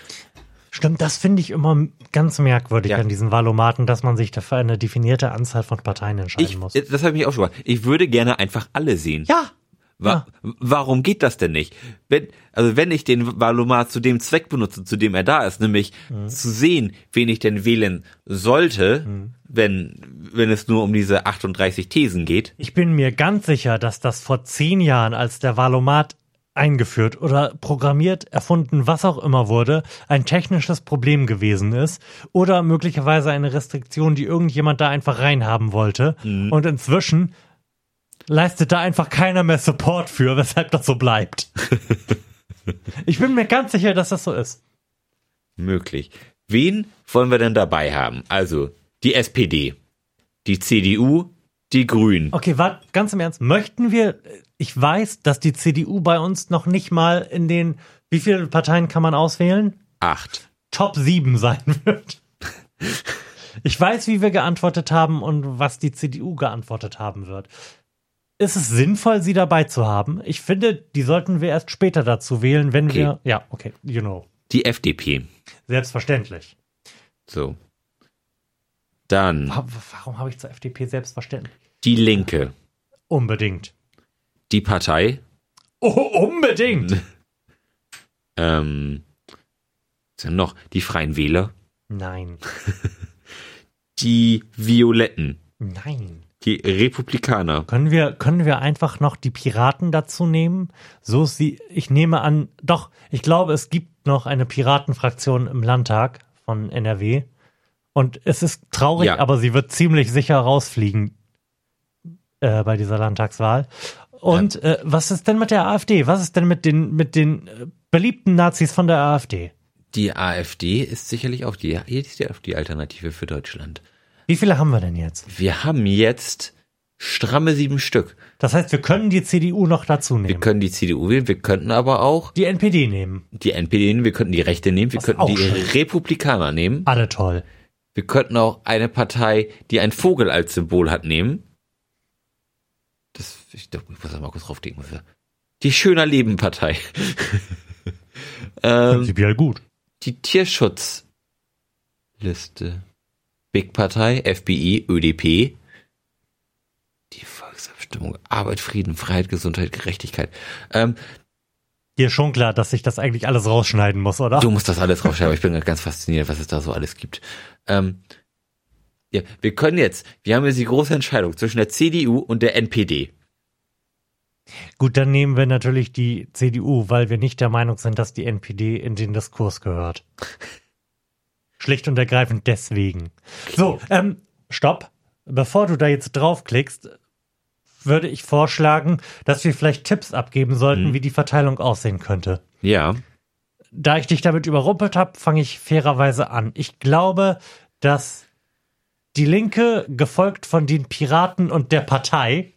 Stimmt, das finde ich immer ganz merkwürdig Ja. an diesen Valomaten, dass man sich dafür eine definierte Anzahl von Parteien entscheiden Ich, muss. das habe ich mich auch schon mal. Ich würde gerne einfach alle sehen. ja, Wa Warum geht das denn nicht? Wenn, also wenn ich den Valomat zu dem Zweck benutze, zu dem er da ist, nämlich Mhm. zu sehen, wen ich denn wählen sollte, wenn, wenn es nur um diese 38 Thesen geht. ich bin mir ganz sicher, dass das vor zehn Jahren, als der Valomat eingeführt oder programmiert, erfunden, was auch immer wurde, ein technisches Problem gewesen ist oder möglicherweise eine Restriktion, die irgendjemand da einfach reinhaben wollte. Mhm. Und inzwischen leistet da einfach keiner mehr Support für, weshalb das so bleibt. ich bin mir ganz sicher, dass das so ist. Möglich. Wen wollen wir denn dabei haben? Also die SPD, die CDU, die Grünen. Okay, warte, ganz im Ernst. Möchten wir, ich weiß, dass die CDU bei uns noch nicht mal in den, wie viele Parteien kann man auswählen? Acht. Top 7 sein wird. Ich weiß, wie wir geantwortet haben und was die CDU geantwortet haben wird. Ist es sinnvoll, sie dabei zu haben? Ich finde, die sollten wir erst später dazu wählen, wenn Okay. wir, ja, okay, you know. Die FDP. Selbstverständlich. So. Dann Wa- Warum habe ich zur FDP selbstverständlich? die Linke, Unbedingt. die Partei, Oh, unbedingt! ähm, was denn noch? Die Freien Wähler, Nein. die Violetten, Nein. Die Republikaner, Können wir, können wir einfach noch die Piraten dazu nehmen? So ist sie, ich nehme an, doch, ich glaube, es gibt noch eine Piratenfraktion im Landtag von NRW. Und es ist traurig, Ja. aber sie wird ziemlich sicher rausfliegen äh, bei dieser Landtagswahl. Und äh, was ist denn mit der AfD? Was ist denn mit den, mit den äh, beliebten Nazis von der AfD? Die AfD ist sicherlich auch die, die, die Alternative für Deutschland. Wie viele haben wir denn jetzt? Wir haben jetzt stramme sieben Stück. Das heißt, wir können die CDU noch dazu Wir nehmen. können die CDU wählen, wir könnten aber auch Die NPD nehmen. die NPD nehmen, wir könnten die Rechte nehmen, wir Was könnten die schön. Republikaner nehmen, Alle toll. wir könnten auch eine Partei, die ein Vogel als Symbol hat, nehmen. Das, ich ich muss da mal kurz draufklicken. Die Schöner Leben Partei. ähm, Prinzipiell gut. die Tierschutzliste. Big Partei, FBI, ÖDP. Die Volksabstimmung, Arbeit, Frieden, Freiheit, Gesundheit, Gerechtigkeit. Ähm, Dir schon klar, dass ich das eigentlich alles rausschneiden muss, oder? du musst das alles rausschreiben, aber ich bin ganz fasziniert, was es da so alles gibt. Ähm, ja, wir können jetzt, wir haben jetzt die große Entscheidung zwischen der CDU und der NPD. Gut, dann nehmen wir natürlich die CDU, weil wir nicht der Meinung sind, dass die NPD in den Diskurs gehört. Schlicht und ergreifend deswegen. So, ähm, stopp. bevor du da jetzt draufklickst, würde ich vorschlagen, dass wir vielleicht Tipps abgeben sollten, Mhm. wie die Verteilung aussehen könnte. Ja. Da ich dich damit überrumpelt habe, fange ich fairerweise an. Ich glaube, dass die Linke, gefolgt von den Piraten und der Partei,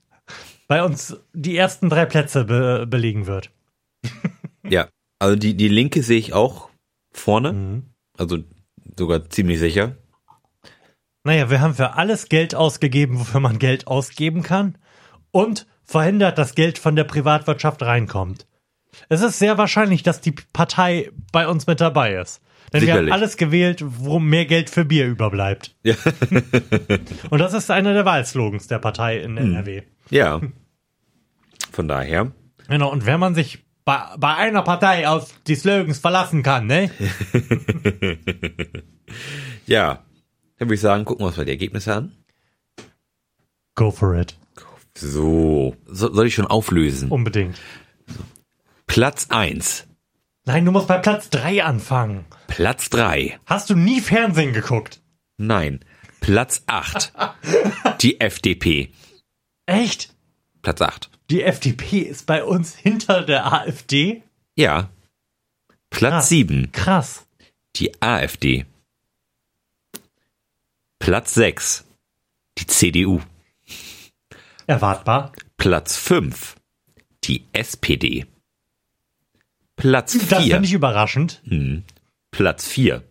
bei uns die ersten drei Plätze be belegen wird. Ja. Also die, die linke sehe ich auch vorne. Mhm. Also sogar ziemlich sicher. Naja, wir haben für alles Geld ausgegeben, wofür man Geld ausgeben kann und verhindert, dass Geld von der Privatwirtschaft reinkommt. Es ist sehr wahrscheinlich, dass die Partei bei uns mit dabei ist. Denn wir Sicherlich. haben alles gewählt, wo mehr Geld für Bier überbleibt. Ja. Und das ist einer der Wahlslogans der Partei in NRW. Ja. Von daher. Genau, und wenn man sich bei, bei einer Partei auf die Slogans verlassen kann, ne? Ja. Dann würde ich sagen, gucken wir uns mal die Ergebnisse an. Go for it. So. so soll ich schon auflösen? Unbedingt. Platz eins, Nein, du musst bei Platz drei anfangen. Platz drei, Hast du nie Fernsehen geguckt? Nein. Platz acht, Die FDP. Echt? Platz acht. Die FDP ist bei uns hinter der AfD? Ja. Platz Krass. sieben, Krass. Die AfD. Platz sechs, Die CDU. Erwartbar. Platz fünf, Die SPD. Platz Das vier. finde ich überraschend. Hm. Platz 4.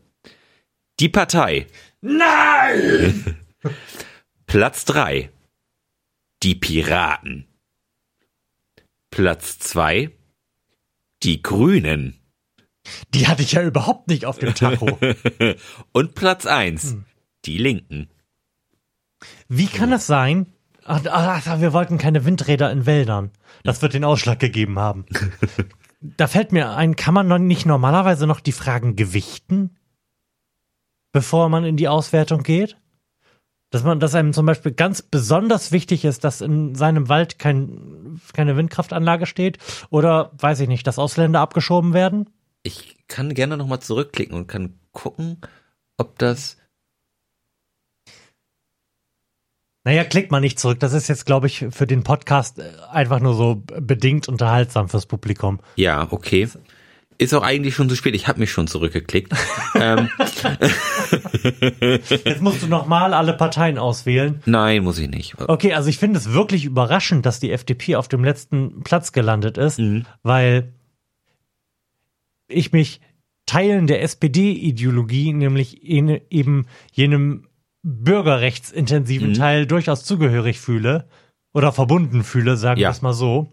Die Partei. Nein! Platz 3. Die Piraten. Platz 2. Die Grünen. Die hatte ich ja überhaupt nicht auf dem Tacho. Und Platz 1. Hm. Die Linken. Wie kann das sein? Ach, ach, wir wollten keine Windräder in Wäldern. Das wird den Ausschlag gegeben haben. Da fällt mir ein, kann man noch nicht normalerweise noch die Fragen gewichten, bevor man in die Auswertung geht? Dass man, dass einem zum Beispiel ganz besonders wichtig ist, dass in seinem Wald kein, keine Windkraftanlage steht oder, weiß ich nicht, dass Ausländer abgeschoben werden? Ich kann gerne nochmal zurückklicken und kann gucken, ob das. Naja, klickt mal nicht zurück. Das ist jetzt, glaube ich, für den Podcast äh, einfach nur so bedingt unterhaltsam fürs Publikum. Ja, okay. Ist auch eigentlich schon zu spät. Ich habe mich schon zurückgeklickt. ähm, Jetzt musst du nochmal alle Parteien auswählen. nein, muss ich nicht. Okay, also ich finde es wirklich überraschend, dass die FDP auf dem letzten Platz gelandet ist, Mhm. weil ich mich Teilen der SPD-Ideologie, nämlich eben jenem bürgerrechtsintensiven Mhm. Teil, durchaus zugehörig fühle oder verbunden fühle, sagen Ja. wir es mal so.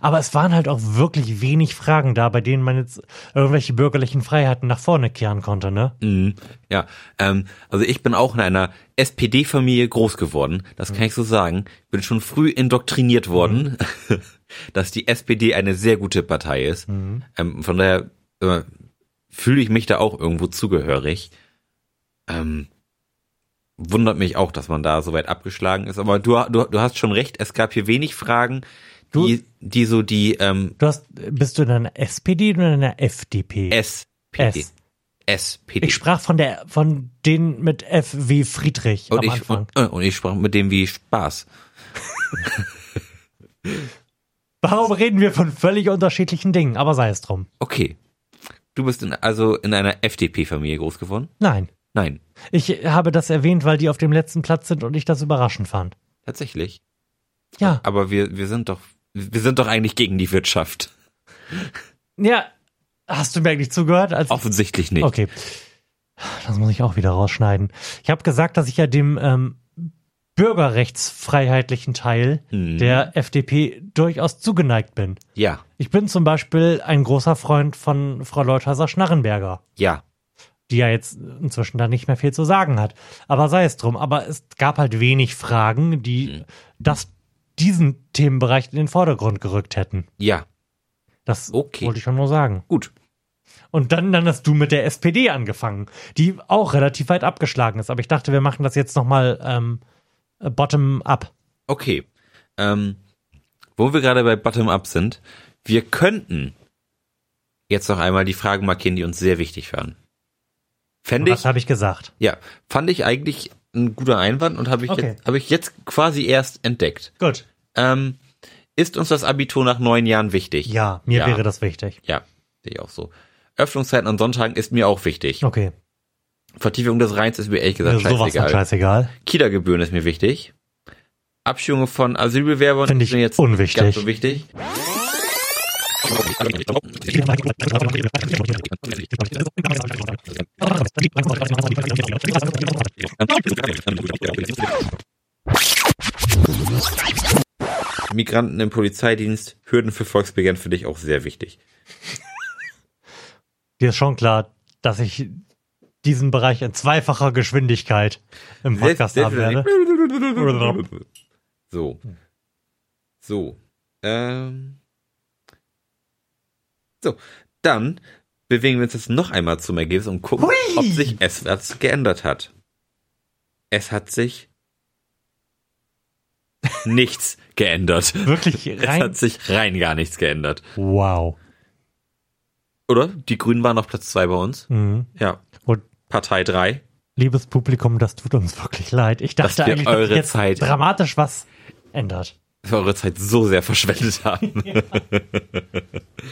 Aber es waren halt auch wirklich wenig Fragen da, bei denen man jetzt irgendwelche bürgerlichen Freiheiten nach vorne kehren konnte, ne? Mhm. Ja, ähm, also ich bin auch in einer SPD-Familie groß geworden, das kann ich so sagen. Bin schon früh indoktriniert worden, dass die SPD eine sehr gute Partei ist. Ähm, von daher äh, fühle ich mich da auch irgendwo zugehörig. Ähm, wundert mich auch, dass man da so weit abgeschlagen ist. Aber du, du, du hast schon recht, es gab hier wenig Fragen, Du- die, die so die ähm, Du hast, bist du in einer SPD oder in einer FDP? SPD. S. SPD. Ich sprach von der, von denen mit F wie Friedrich und am ich, Anfang. und, und ich sprach mit dem wie Spaß. Warum reden wir von völlig unterschiedlichen Dingen? Aber sei es drum. Okay. Du bist in, also in einer FDP-Familie groß geworden? Nein. Nein, Ich habe das erwähnt, weil die auf dem letzten Platz sind und ich das überraschend fand. tatsächlich. Ja. Aber wir, wir sind doch, wir sind doch eigentlich gegen die Wirtschaft. Ja. Hast du mir eigentlich zugehört? Als Offensichtlich nicht. Okay. Das muss ich auch wieder rausschneiden. Ich habe gesagt, dass ich ja dem ähm, bürgerrechtsfreiheitlichen Teil Mhm. der FDP durchaus zugeneigt bin. Ja, Ich bin zum Beispiel ein großer Freund von Frau Leuthäuser-Schnarrenberger. ja. die ja jetzt inzwischen da nicht mehr viel zu sagen hat. Aber sei es drum. Aber es gab halt wenig Fragen, die das, diesen Themenbereich in den Vordergrund gerückt hätten. Ja, Das Okay. wollte ich schon nur sagen. gut. Und dann, dann hast du mit der SPD angefangen, die auch relativ weit abgeschlagen ist. Aber ich dachte, wir machen das jetzt nochmal ähm, bottom-up. Okay. Ähm, wo wir gerade bei Bottom-up sind, wir könnten jetzt noch einmal die Fragen markieren, die uns sehr wichtig waren. Fände ich, Was habe ich gesagt? ja, fand ich eigentlich ein guter Einwand und habe ich, Okay. jetzt, hab ich jetzt quasi erst entdeckt. Gut. Ähm, ist uns das Abitur nach neun Jahren wichtig? Ja, mir Ja. wäre das wichtig. Ja, sehe ich auch so. Öffnungszeiten an Sonntagen ist mir auch wichtig. Okay. Vertiefung des Rheins ist mir ehrlich Mir gesagt ist sowas von scheißegal. scheißegal. Kita-Gebühren ist mir wichtig. Abschiebung von Asylbewerbern Finde ist ich mir jetzt unwichtig. ganz so wichtig. Migranten im Polizeidienst, Hürden für Volksbegehren finde ich auch sehr wichtig. Dir ist schon klar, dass ich diesen Bereich in zweifacher Geschwindigkeit im Podcast haben werde. So. So. Ähm. So. Dann bewegen wir uns jetzt noch einmal zum Ergebnis und gucken, Hui! ob sich etwas geändert hat. Es hat sich nichts geändert. Wirklich Es rein. hat sich rein gar nichts geändert. Wow. Oder? Die Grünen waren auf Platz zwei bei uns. Mhm. Ja. Und Partei drei. liebes Publikum, das tut uns wirklich leid. Ich dachte Dass wir eigentlich, dass eure sich jetzt Zeit- dramatisch was ändert. Wir eure Zeit so sehr verschwendet haben.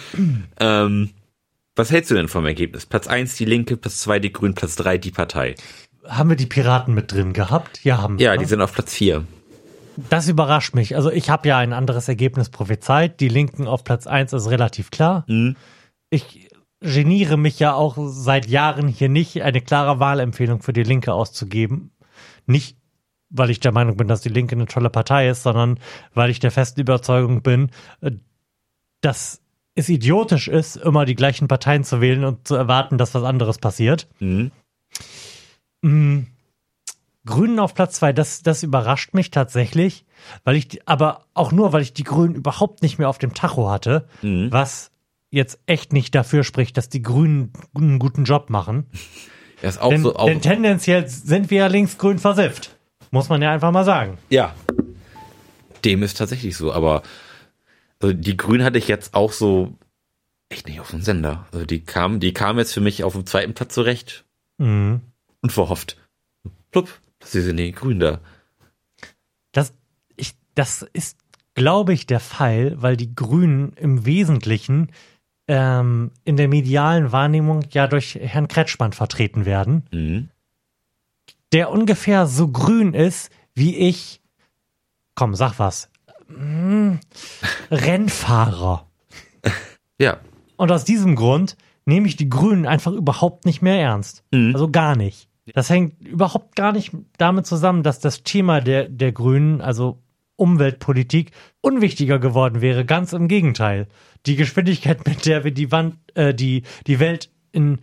ähm, was hältst du denn vom Ergebnis? Platz eins die Linke, Platz zwei die Grünen, Platz drei die Partei. Haben wir die Piraten mit drin gehabt? Ja, haben wir. Ja, ne? die sind auf Platz vier. Das überrascht mich. Also ich habe ja ein anderes Ergebnis prophezeit. Die Linken auf Platz 1 ist relativ klar. Mhm. Ich geniere mich ja auch seit Jahren hier nicht, eine klare Wahlempfehlung für die Linke auszugeben. Nicht, weil ich der Meinung bin, dass die Linke eine tolle Partei ist, sondern weil ich der festen Überzeugung bin, äh, dass es idiotisch ist, immer die gleichen Parteien zu wählen und zu erwarten, dass was anderes passiert. Mhm. Mm, Grünen auf Platz zwei, das, das überrascht mich tatsächlich, weil ich, die- aber auch nur, weil ich die Grünen überhaupt nicht mehr auf dem Tacho hatte, Mhm. was jetzt echt nicht dafür spricht, dass die Grünen einen guten Job machen. Das ist auch Denn, so, auch, denn tendenziell sind wir ja linksgrün versifft. Muss man ja einfach mal sagen. ja. Dem ist tatsächlich so, aber also die Grünen hatte ich jetzt auch so echt nicht auf dem Sender. Also die kamen, die kamen jetzt für mich auf dem zweiten Platz zurecht. Mhm. Unverhofft. Plupp, sie sind die Grünen da. Das, ich, das ist, glaube ich, der Fall, weil die Grünen im Wesentlichen ähm, in der medialen Wahrnehmung ja durch Herrn Kretschmann vertreten werden. Mhm. Der ungefähr so grün ist wie ich. Komm, sag was. Hm, Rennfahrer. Ja. Und aus diesem Grund nehme ich die Grünen einfach überhaupt nicht mehr ernst. Mhm. Also gar nicht. Das hängt überhaupt gar nicht damit zusammen, dass das Thema der, der Grünen, also Umweltpolitik, unwichtiger geworden wäre. Ganz im Gegenteil. Die Geschwindigkeit, mit der wir die Wand, äh, die, die Welt in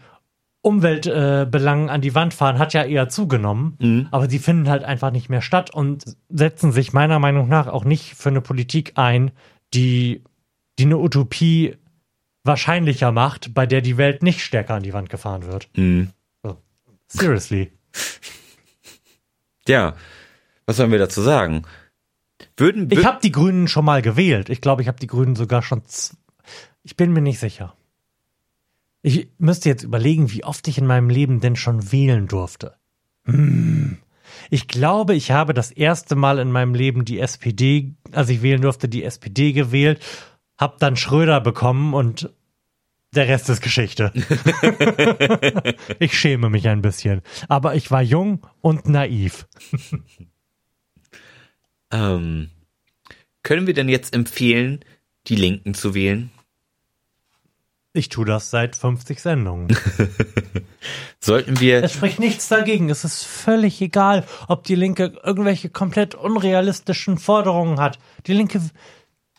Umweltbelangen äh, an die Wand fahren, hat ja eher zugenommen. Mhm. Aber die finden halt einfach nicht mehr statt und setzen sich meiner Meinung nach auch nicht für eine Politik ein, die, die eine Utopie wahrscheinlicher macht, bei der die Welt nicht stärker an die Wand gefahren wird. Mhm. Seriously. Ja. Was sollen wir dazu sagen? Würden Ich habe die Grünen schon mal gewählt. Ich glaube, ich habe die Grünen sogar schon. Ich bin mir nicht sicher. Ich müsste jetzt überlegen, wie oft ich in meinem Leben denn schon wählen durfte. Hm. Ich glaube, ich habe das erste Mal in meinem Leben die SPD, als ich wählen durfte, die SPD gewählt, hab dann Schröder bekommen und der Rest ist Geschichte. ich schäme mich ein bisschen. Aber ich war jung und naiv. ähm, können wir denn jetzt empfehlen, die Linken zu wählen? Ich tue das seit 50 Sendungen. Sollten wir Es spricht nichts dagegen. Es ist völlig egal, ob die Linke irgendwelche komplett unrealistischen Forderungen hat. Die Linke,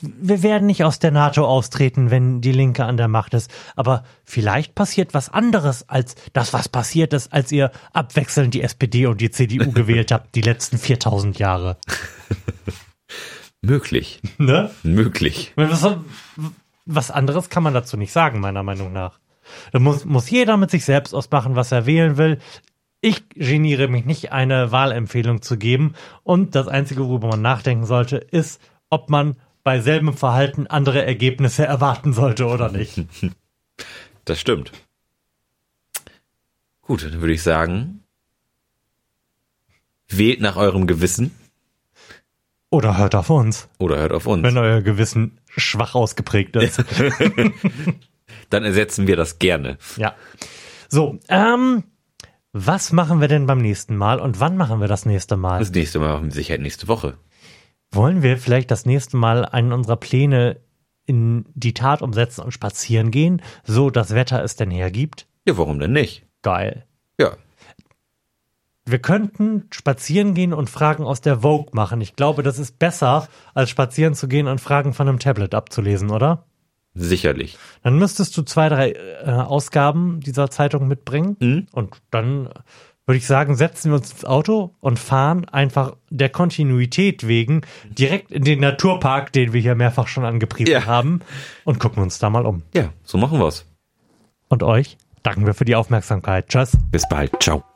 wir werden nicht aus der NATO austreten, wenn die Linke an der Macht ist. Aber vielleicht passiert was anderes als das, was passiert ist, als ihr abwechselnd die SPD und die CDU gewählt habt, die letzten 4000 Jahre. möglich, Ne? möglich. Was, was anderes kann man dazu nicht sagen, meiner Meinung nach. Da muss, muss jeder mit sich selbst ausmachen, was er wählen will. Ich geniere mich nicht, eine Wahlempfehlung zu geben. Und das Einzige, worüber man nachdenken sollte, ist, ob man bei selbem Verhalten andere Ergebnisse erwarten sollte oder nicht. Das stimmt. Gut, dann würde ich sagen, wählt nach eurem Gewissen Oder hört auf uns, oder hört auf uns. wenn euer Gewissen schwach ausgeprägt ist. Dann ersetzen wir das gerne. ja. So, ähm, was machen wir denn beim nächsten Mal und wann machen wir das nächste Mal? Das nächste Mal machen wir Sicherheit nächste Woche. Wollen wir vielleicht das nächste Mal einen unserer Pläne in die Tat umsetzen und spazieren gehen, so das Wetter es denn hergibt? Ja, warum denn nicht? Geil. Ja. Wir könnten spazieren gehen und Fragen aus der Vogue machen. Ich glaube, das ist besser, als spazieren zu gehen und Fragen von einem Tablet abzulesen, oder? Sicherlich. Dann müsstest du zwei, drei äh, Ausgaben dieser Zeitung mitbringen. Mhm. Und dann würde ich sagen, setzen wir uns ins Auto und fahren einfach der Kontinuität wegen direkt in den Naturpark, den wir hier mehrfach schon angepriesen Ja. haben, und gucken uns da mal um. Ja, so machen wir's. Und euch danken wir für die Aufmerksamkeit. Tschüss. Bis bald. Ciao.